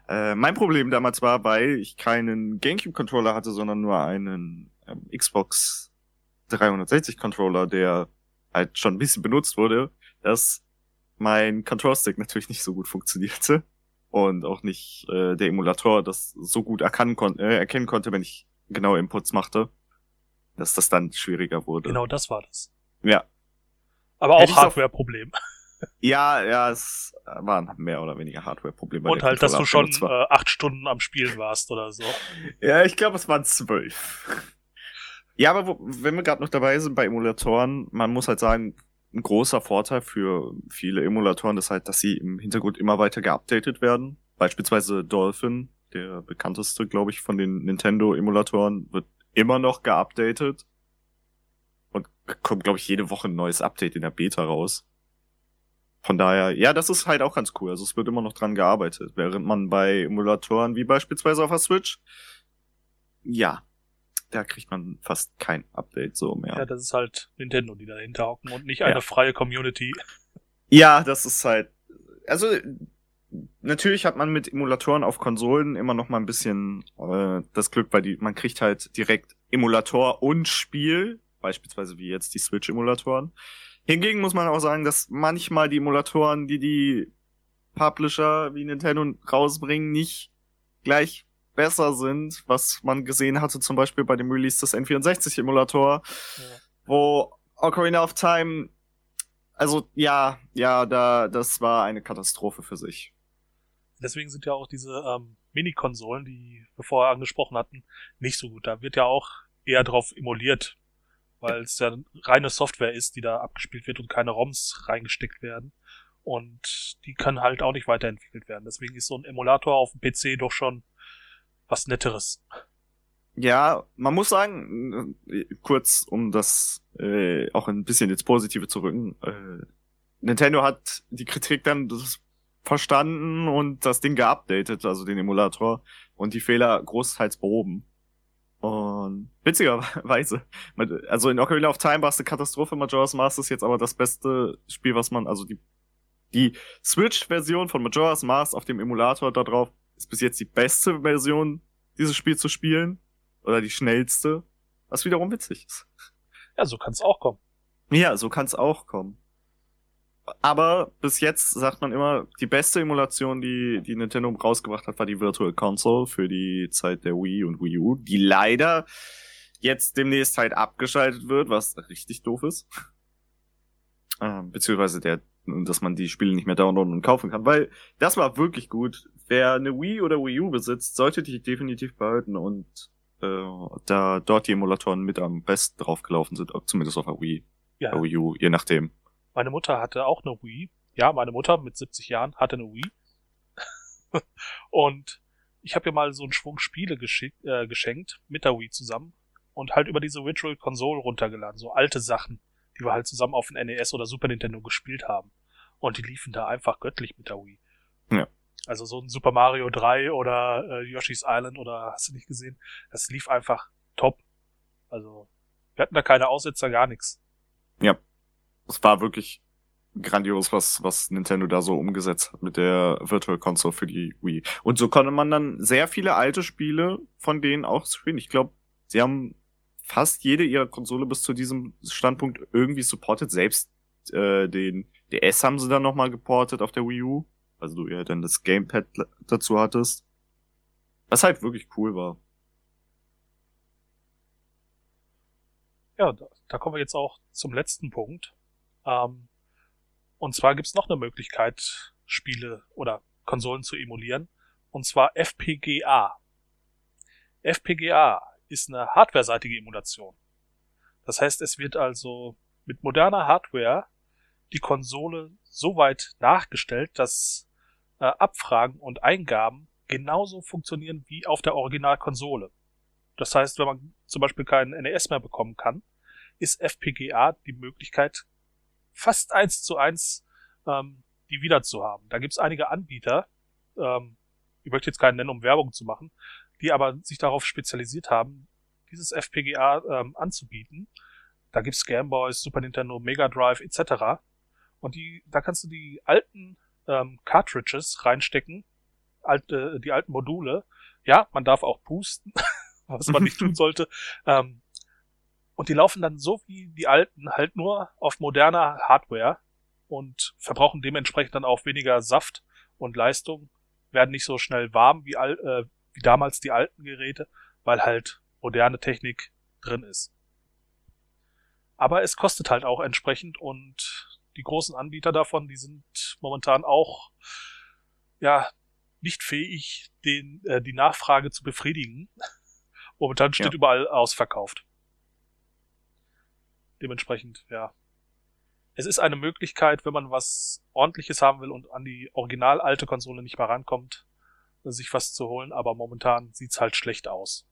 Äh, mein Problem damals war, weil ich keinen GameCube-Controller hatte, sondern nur einen ähm, Xbox 360-Controller, der halt schon ein bisschen benutzt wurde, dass mein Control-Stick natürlich nicht so gut funktionierte und auch nicht äh, der Emulator das so gut erkennen, kon äh, erkennen konnte, wenn ich genaue Inputs machte, dass das dann schwieriger wurde. Genau, das war das. Ja. Aber auch Hardware-Problem. Ja, ja, es waren mehr oder weniger Hardware-Probleme. Und halt, dass du schon äh, acht Stunden am Spielen warst oder so. Ja, ich glaube, es waren zwölf. Ja, aber wo, wenn wir gerade noch dabei sind bei Emulatoren, man muss halt sagen, ein großer Vorteil für viele Emulatoren ist halt, dass sie im Hintergrund immer weiter geupdatet werden. Beispielsweise Dolphin, der bekannteste, glaube ich, von den Nintendo-Emulatoren, wird immer noch geupdatet. Und kommt, glaube ich, jede Woche ein neues Update in der Beta raus. Von daher, ja, das ist halt auch ganz cool. Also es wird immer noch dran gearbeitet. Während man bei Emulatoren wie beispielsweise auf der Switch, ja, da kriegt man fast kein Update so mehr. Ja, das ist halt Nintendo, die dahinter hocken und nicht eine ja. freie Community. Ja, das ist halt, also natürlich hat man mit Emulatoren auf Konsolen immer noch mal ein bisschen äh, das Glück, weil die, man kriegt halt direkt Emulator und Spiel, beispielsweise wie jetzt die Switch-Emulatoren. Hingegen muss man auch sagen, dass manchmal die Emulatoren, die die Publisher wie Nintendo rausbringen, nicht gleich besser sind, was man gesehen hatte zum Beispiel bei dem Release des N64-Emulator, ja. wo Ocarina of Time, also ja, ja, da, das war eine Katastrophe für sich. Deswegen sind ja auch diese ähm, Mini-Konsolen, die wir vorher angesprochen hatten, nicht so gut. Da wird ja auch eher drauf emuliert, weil es ja reine Software ist, die da abgespielt wird und keine ROMs reingesteckt werden. Und die kann halt auch nicht weiterentwickelt werden. Deswegen ist so ein Emulator auf dem PC doch schon was Netteres. Ja, man muss sagen, kurz um das äh, auch ein bisschen ins Positive zu rücken, äh, Nintendo hat die Kritik dann verstanden und das Ding geupdatet, also den Emulator, und die Fehler großteils behoben. Und witzigerweise, also in Ocarina of Time war es eine Katastrophe, Majora's Mask ist jetzt aber das beste Spiel, was man, also die, die Switch-Version von Majora's Mask auf dem Emulator da drauf ist bis jetzt die beste Version, dieses Spiel zu spielen. Oder die schnellste. Was wiederum witzig ist. Ja, so kann es auch kommen. Ja, so kann es auch kommen. Aber bis jetzt sagt man immer, die beste Emulation, die, die Nintendo rausgebracht hat, war die Virtual Console für die Zeit der Wii und Wii U, die leider jetzt demnächst halt abgeschaltet wird, was richtig doof ist. [laughs] Ähm, beziehungsweise der, dass man die Spiele nicht mehr downloaden und kaufen kann, weil das war wirklich gut. Wer eine Wii oder Wii U besitzt, sollte die definitiv behalten und äh, da dort die Emulatoren mit am besten draufgelaufen sind, zumindest auf der Wii, ja. Wii U, je nachdem. Meine Mutter hatte auch eine Wii. Ja, meine Mutter mit 70 Jahren hatte eine Wii. [laughs] und ich habe ihr mal so einen Schwung Spiele äh, geschenkt mit der Wii zusammen und halt über diese Virtual Console runtergeladen, so alte Sachen, die wir halt zusammen auf dem NES oder Super Nintendo gespielt haben. Und die liefen da einfach göttlich mit der Wii. Ja. Also so ein Super Mario 3 oder äh, Yoshi's Island oder hast du nicht gesehen? Das lief einfach top. Also wir hatten da keine Aussetzer, gar nichts. Ja, es war wirklich grandios, was, was Nintendo da so umgesetzt hat mit der Virtual Console für die Wii. Und so konnte man dann sehr viele alte Spiele von denen auch spielen. Ich glaube, sie haben fast jede ihrer Konsole bis zu diesem Standpunkt irgendwie supportet. Selbst äh, den DS haben sie dann nochmal geportet auf der Wii U. Also du ja dann das Gamepad dazu hattest. Was halt wirklich cool war. Ja, da, da kommen wir jetzt auch zum letzten Punkt. Ähm, und zwar gibt's noch eine Möglichkeit, Spiele oder Konsolen zu emulieren. Und zwar FPGA. FPGA ist eine hardware-seitige Emulation. Das heißt, es wird also mit moderner Hardware die Konsole so weit nachgestellt, dass äh, Abfragen und Eingaben genauso funktionieren wie auf der Originalkonsole. Das heißt, wenn man zum Beispiel keinen NES mehr bekommen kann, ist FPGA die Möglichkeit, fast eins zu eins ähm, die wieder zu haben. Da gibt es einige Anbieter, ähm, ich möchte jetzt keinen nennen, um Werbung zu machen, die aber sich darauf spezialisiert haben, dieses FPGA ähm, anzubieten. Da gibt's Gameboys, Super Nintendo, Mega Drive etc. Und die, da kannst du die alten ähm, Cartridges reinstecken, alte, die alten Module. Ja, man darf auch pusten, [laughs] was man nicht tun sollte. [laughs] Ähm, und die laufen dann so wie die alten, halt nur auf moderner Hardware und verbrauchen dementsprechend dann auch weniger Saft und Leistung, werden nicht so schnell warm wie, all, äh, wie damals die alten Geräte, weil halt moderne Technik drin ist. Aber es kostet halt auch entsprechend und die großen Anbieter davon, die sind momentan auch ja nicht fähig, den, äh, die Nachfrage zu befriedigen. [laughs] momentan steht ja. überall ausverkauft. Dementsprechend, ja. Es ist eine Möglichkeit, wenn man was ordentliches haben will und an die original alte Konsole nicht mehr rankommt, sich was zu holen, aber momentan sieht's halt schlecht aus.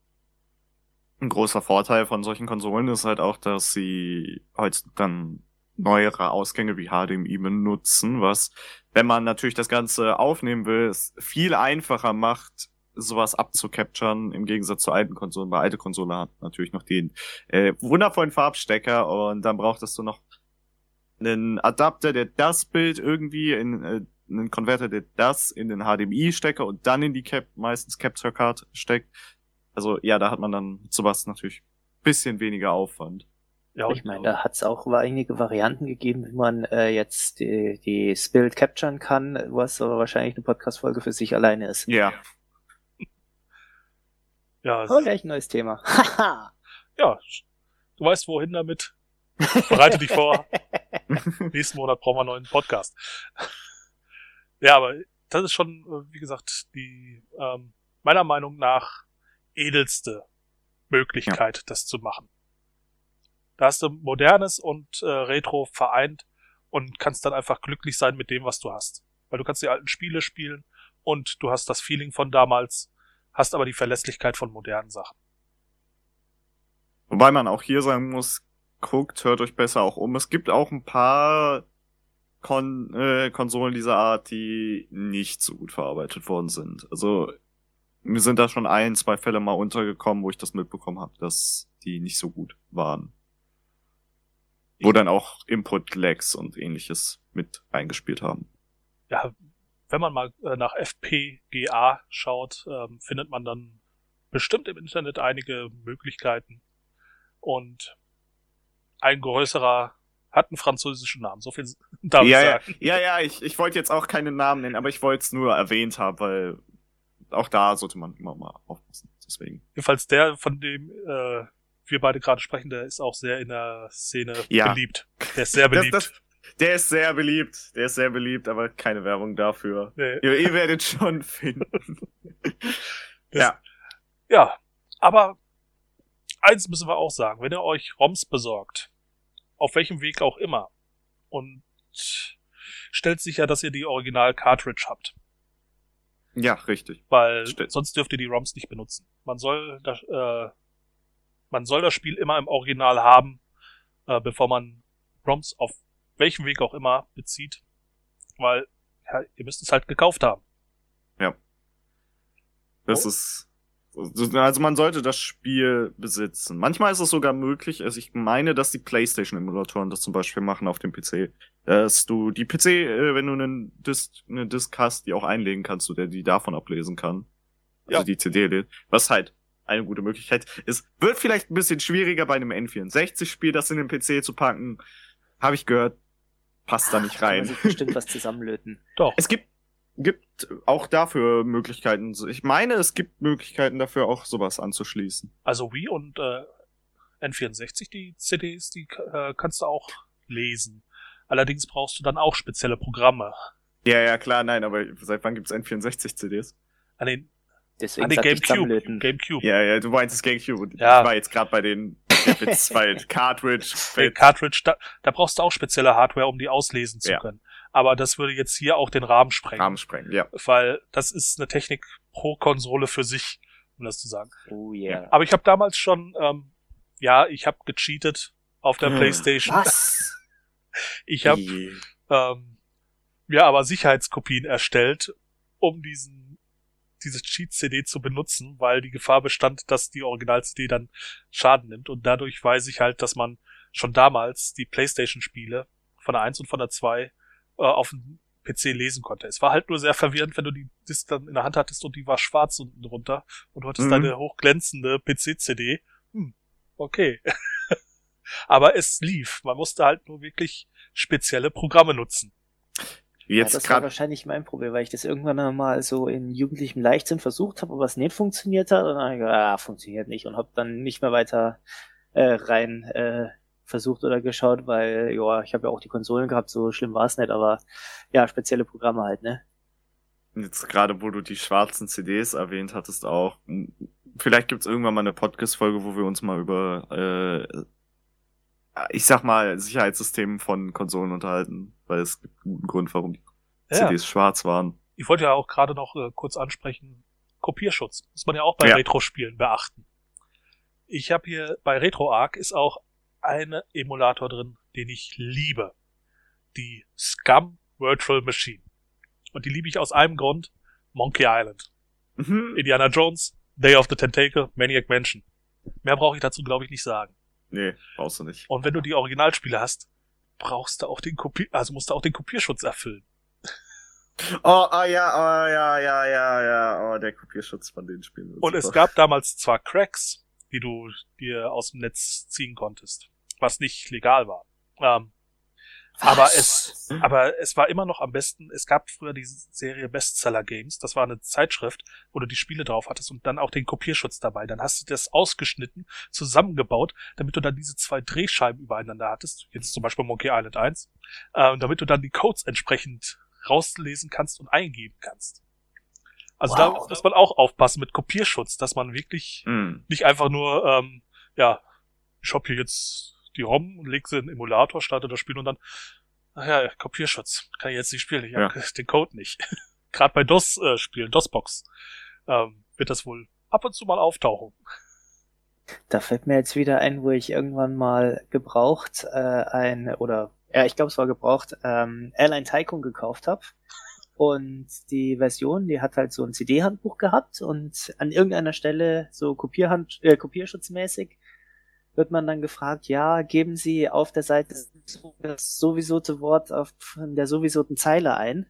Ein großer Vorteil von solchen Konsolen ist halt auch, dass sie heute dann neuere Ausgänge wie HDMI benutzen, was, wenn man natürlich das Ganze aufnehmen will, es viel einfacher macht, sowas abzucapturen, im Gegensatz zu alten Konsolen. Bei alte Konsole hat natürlich noch den äh, wundervollen Farbstecker und dann brauchtest du noch einen Adapter, der das Bild irgendwie in äh, einen Konverter, der das in den HDMI-Stecker und dann in die Cap, meistens Capture Card steckt. Also ja, da hat man dann sowas natürlich bisschen weniger Aufwand. Ja, ich meine, da hat es auch einige Varianten gegeben, wie man äh, jetzt die, die Spirit capturen kann, was aber wahrscheinlich eine Podcast-Folge für sich alleine ist. Ja. Ja. Oh, gleich ein neues Thema. ja, du weißt wohin damit. Bereite dich vor. [laughs] Nächsten Monat brauchen wir einen neuen Podcast. ja, aber das ist schon, äh, wie gesagt, die ähm, meiner Meinung nach edelste Möglichkeit, ja. das zu machen. Da hast du Modernes und äh, Retro vereint und kannst dann einfach glücklich sein mit dem, was du hast. Weil du kannst die alten Spiele spielen und du hast das Feeling von damals, hast aber die Verlässlichkeit von modernen Sachen. Wobei man auch hier sagen muss, guckt, hört euch besser auch um. Es gibt auch ein paar Kon äh, Konsolen dieser Art, die nicht so gut verarbeitet worden sind. Also mir sind da schon ein, zwei Fälle mal untergekommen, wo ich das mitbekommen habe, dass die nicht so gut waren. Wo dann auch Input-Lags und ähnliches mit eingespielt haben. Ja, wenn man mal äh, nach FPGA schaut, ähm, findet man dann bestimmt im Internet einige Möglichkeiten. Und ein größerer hat einen französischen Namen. So viel [laughs] darf ja, ich sagen. Ja, ja, ich, ich wollte jetzt auch keinen Namen nennen, aber ich wollte es nur erwähnt haben, weil auch da sollte man immer mal aufpassen. Deswegen. Jedenfalls der, von dem äh, wir beide gerade sprechen, der ist auch sehr in der Szene ja. beliebt. Der ist sehr beliebt. Das, das, der ist sehr beliebt. Der ist sehr beliebt, aber keine Werbung dafür. Nee. Ihr, ihr werdet schon [laughs] finden. Das, ja. Ja, aber eins müssen wir auch sagen, wenn ihr euch ROMs besorgt, auf welchem Weg auch immer, und stellt sicher, dass ihr die Original-Cartridge habt. Ja, richtig. Weil Stimmt. sonst dürft ihr die ROMs nicht benutzen. Man soll das, äh, man soll das Spiel immer im Original haben, äh, bevor man ROMs auf welchem Weg auch immer bezieht. Weil ja, ihr müsst es halt gekauft haben. Ja. Das oh. ist, also man sollte das Spiel besitzen. Manchmal ist es sogar möglich, also ich meine, dass die PlayStation-Emulatoren das zum Beispiel machen auf dem PC. Dass du die PC, äh, wenn du einen Disk, eine Disk hast, die auch einlegen kannst, der die davon ablesen kann. Also ja. die CD, was halt eine gute Möglichkeit ist. Wird vielleicht ein bisschen schwieriger bei einem N64-Spiel, das in den PC zu packen. Habe ich gehört, passt da nicht rein. Kann man sich bestimmt was zusammenlöten. [laughs] Doch. Es gibt gibt auch dafür Möglichkeiten. Ich meine, es gibt Möglichkeiten dafür auch sowas anzuschließen. Also Wii und äh, N64, die CDs, die äh, kannst du auch lesen. Allerdings brauchst du dann auch spezielle Programme. Ja, ja, klar, nein, aber seit wann gibt's N64-CDs? An den, Deswegen an den Gamecube. Gamecube. Ja, ja, du meinst das Gamecube. Ja. Ich war jetzt gerade bei den Witz, weil Cartridge. Den Cartridge, da, da brauchst du auch spezielle Hardware, um die auslesen zu ja. können. Aber das würde jetzt hier auch den Rahmen sprengen. Rahmen sprengen, ja. Weil das ist eine Technik pro Konsole für sich, um das zu sagen. Oh yeah. Aber ich habe damals schon, ähm, ja, ich habe gecheatet auf der hm. PlayStation. Was? [laughs] Ich habe ähm, ja aber Sicherheitskopien erstellt, um diesen diese Cheat-CD zu benutzen, weil die Gefahr bestand, dass die Original-CD dann Schaden nimmt. Und dadurch weiß ich halt, dass man schon damals die PlayStation-Spiele von der 1 und von der 2 äh, auf dem PC lesen konnte. Es war halt nur sehr verwirrend, wenn du die Disc dann in der Hand hattest und die war schwarz unten drunter und du hattest mhm. deine hochglänzende PC-CD. Hm, okay. [laughs] Aber es lief. Man musste halt nur wirklich spezielle Programme nutzen. Jetzt ja, das war wahrscheinlich mein Problem, weil ich das irgendwann mal so in jugendlichem Leichtsinn versucht habe, aber es nicht funktioniert hat. Und dann habe ich gedacht, ah, funktioniert nicht und habe dann nicht mehr weiter äh, rein äh, versucht oder geschaut, weil ja, ich habe ja auch die Konsolen gehabt, so schlimm war es nicht, aber ja, spezielle Programme halt, ne? Jetzt gerade, wo du die schwarzen CDs erwähnt hattest auch, vielleicht gibt's irgendwann mal eine Podcast-Folge, wo wir uns mal über äh, ich sag mal, Sicherheitssystem von Konsolen unterhalten, weil es gibt einen guten Grund, warum die ja. CDs schwarz waren. Ich wollte ja auch gerade noch äh, kurz ansprechen, Kopierschutz. Muss man ja auch bei ja. Retro-Spielen beachten. Ich habe hier bei RetroArch ist auch eine Emulator drin, den ich liebe. Die Scum Virtual Machine. Und die liebe ich aus einem Grund. Monkey Island. Mhm. Indiana Jones, Day of the Tentacle, Maniac Mansion. Mehr brauche ich dazu, glaube ich, nicht sagen. Nee, brauchst du nicht. Und wenn du die Originalspiele hast, brauchst du auch den Kopier, also musst du auch den Kopierschutz erfüllen. [laughs] Oh, oh ja, oh ja, ja, ja, ja, oh, der Kopierschutz von den Spielen. Und super. es gab damals zwar Cracks, die du dir aus dem Netz ziehen konntest, was nicht legal war. Ähm, aber es, aber es war immer noch am besten. Es gab früher die Serie Bestseller Games. Das war eine Zeitschrift, wo du die Spiele drauf hattest und dann auch den Kopierschutz dabei. Dann hast du das ausgeschnitten, zusammengebaut, damit du dann diese zwei Drehscheiben übereinander hattest. Jetzt zum Beispiel Monkey Island 1. Äh, damit du dann die Codes entsprechend rauslesen kannst und eingeben kannst. Also wow. da muss man auch aufpassen mit Kopierschutz, dass man wirklich mm. nicht einfach nur, ähm, ja, ich hab hier jetzt die ROM und leg sie in den Emulator, starte das Spiel und dann, ach ja, Kopierschutz, kann ich jetzt nicht spielen, ich ja. habe [laughs] den Code nicht. [laughs] Gerade bei DOS-Spielen, äh, DOS-Box, ähm, wird das wohl ab und zu mal auftauchen. Da fällt mir jetzt wieder ein, wo ich irgendwann mal gebraucht äh, ein oder ja, ich glaube es war gebraucht ähm, Airline Tycoon gekauft habe und die Version, die hat halt so ein CD-Handbuch gehabt und an irgendeiner Stelle so Kopierhand äh, Kopierschutzmäßig wird man dann gefragt, ja, geben Sie auf der Seite das sowieso Wort auf der sowieso Zeile ein.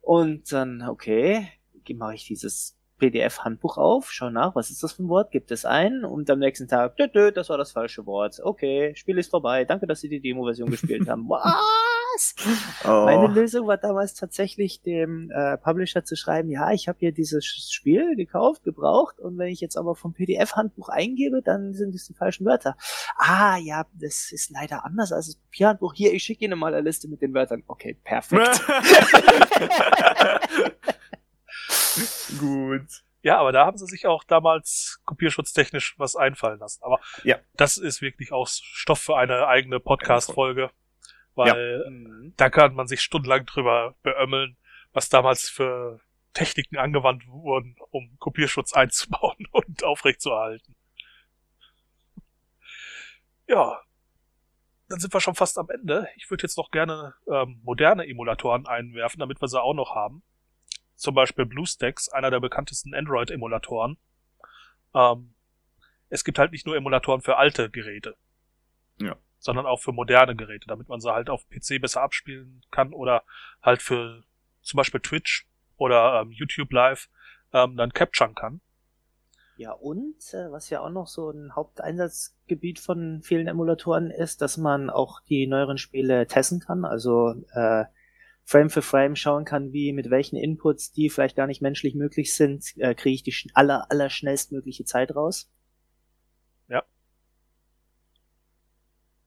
Und dann, okay, mache ich dieses PDF-Handbuch auf, schau nach, was ist das für ein Wort, gibt es ein und am nächsten Tag, dö, dö, das war das falsche Wort. Okay, Spiel ist vorbei, danke, dass Sie die Demo-Version gespielt haben. [laughs] Was? Oh. Meine Lösung war damals tatsächlich dem äh, Publisher zu schreiben, ja, ich habe hier dieses Spiel gekauft, gebraucht und wenn ich jetzt aber vom PDF-Handbuch eingebe, dann sind es die falschen Wörter. Ah, ja, das ist leider anders als das Papierhandbuch. Hier, ich schicke Ihnen mal eine Liste mit den Wörtern. Okay, perfekt. [laughs] Gut. Ja, aber da haben sie sich auch damals kopierschutztechnisch was einfallen lassen. Aber ja. das ist wirklich auch Stoff für eine eigene Podcast-Folge. Weil ja. Mhm. da kann man sich stundenlang drüber beömmeln, was damals für Techniken angewandt wurden, um Kopierschutz [laughs] einzubauen und aufrechtzuerhalten. Ja, dann sind wir schon fast am Ende. Ich würde jetzt noch gerne ähm, moderne Emulatoren einwerfen, damit wir sie auch noch haben. zum Beispiel BlueStacks, einer der bekanntesten Android-Emulatoren. Ähm, es gibt halt nicht nur Emulatoren für alte Geräte. Ja. Sondern auch für moderne Geräte, damit man sie halt auf PC besser abspielen kann oder halt für zum Beispiel Twitch oder ähm, YouTube Live ähm, dann capturen kann. Ja, und äh, was ja auch noch so ein Haupteinsatzgebiet von vielen Emulatoren ist, dass man auch die neueren Spiele testen kann, also äh, Frame für Frame schauen kann, wie mit welchen Inputs, die vielleicht gar nicht menschlich möglich sind, äh, kriege ich die aller, aller schnellstmögliche Zeit raus. Ja.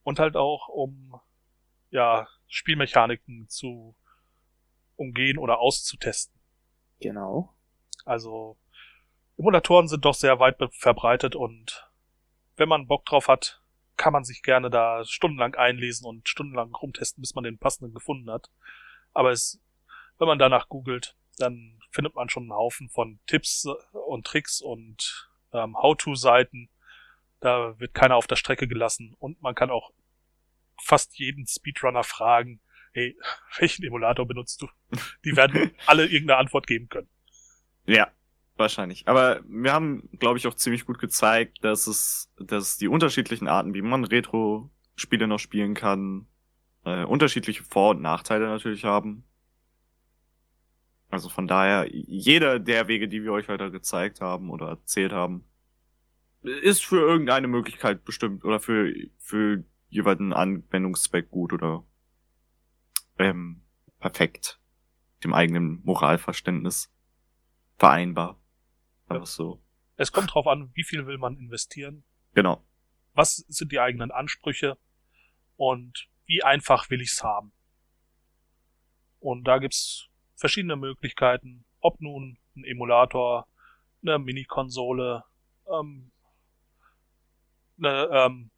Und halt auch, um ja, Spielmechaniken zu umgehen oder auszutesten. Genau. Also Emulatoren sind doch sehr weit verbreitet und wenn man Bock drauf hat, kann man sich gerne da stundenlang einlesen und stundenlang rumtesten, bis man den passenden gefunden hat. Aber es, wenn man danach googelt, dann findet man schon einen Haufen von Tipps und Tricks und ähm, How-to-Seiten. Da wird keiner auf der Strecke gelassen und man kann auch fast jeden Speedrunner fragen, hey, [laughs] welchen Emulator benutzt du? Die werden alle irgendeine Antwort geben können. Ja, Wahrscheinlich. Aber wir haben, glaube ich, auch ziemlich gut gezeigt, dass es, dass die unterschiedlichen Arten, wie man Retro-Spiele noch spielen kann, äh, unterschiedliche Vor- und Nachteile natürlich haben. Also von daher, jeder der Wege, die wir euch heute gezeigt haben oder erzählt haben, ist für irgendeine Möglichkeit bestimmt oder für, für jeweiligen Anwendungszweck gut oder ähm, perfekt dem eigenen Moralverständnis vereinbar. Einfach so. Es kommt drauf an, wie viel will man investieren. Genau. Was sind die eigenen Ansprüche und wie einfach will ich's haben. Und da gibt's verschiedene Möglichkeiten, ob nun ein Emulator, eine Mini-Konsole, ähm, eine ähm,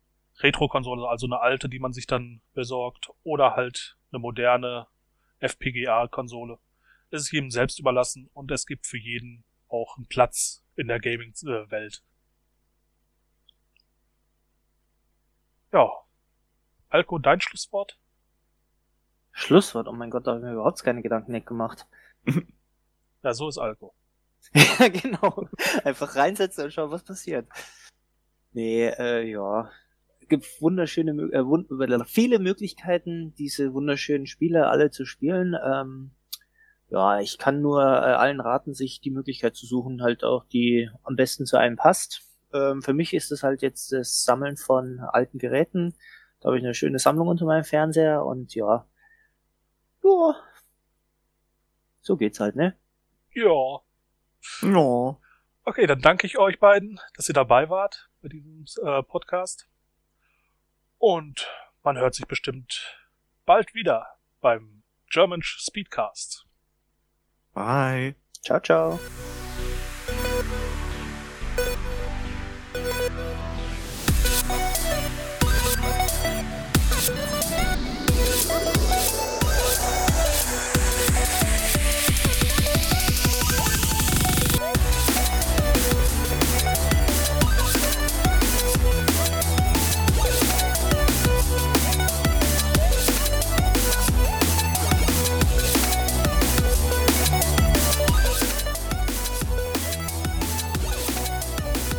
Retro-Konsole, also eine alte, die man sich dann besorgt, oder halt eine moderne FPGA-Konsole. Es ist jedem selbst überlassen und es gibt für jeden auch einen Platz in der Gaming-Welt. Ja. Alko, dein Schlusswort? Schlusswort? Oh mein Gott, da habe ich mir überhaupt keine Gedanken gemacht. [laughs] ja, so ist Alko. [laughs] ja, genau. Einfach reinsetzen und schauen, was passiert. Nee, äh, ja. Es gibt wunderschöne, äh, wund viele Möglichkeiten, diese wunderschönen Spiele alle zu spielen. Ähm, ja, ich kann nur äh, allen raten, sich die Möglichkeit zu suchen, halt auch die am besten zu einem passt. Ähm, für mich ist es halt jetzt das Sammeln von alten Geräten. Da habe ich eine schöne Sammlung unter meinem Fernseher und ja, ja, so geht's halt, ne? Ja. Ja. Okay, dann danke ich euch beiden, dass ihr dabei wart bei diesem äh, Podcast. Und man hört sich bestimmt bald wieder beim German Speedcast. Bye. Ciao, ciao.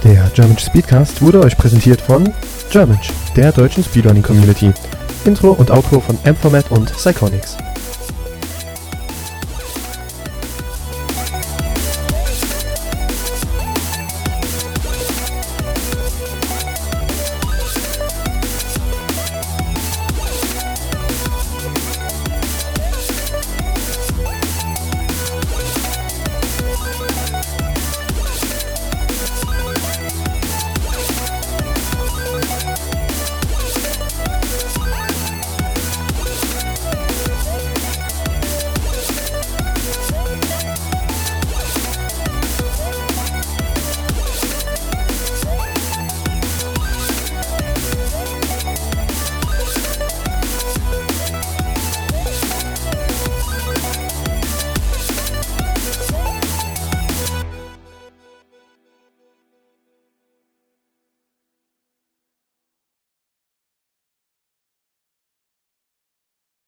Der German Speedcast wurde euch präsentiert von German, der deutschen Speedrunning Community. Intro und Outro von M-Format und Psychonics.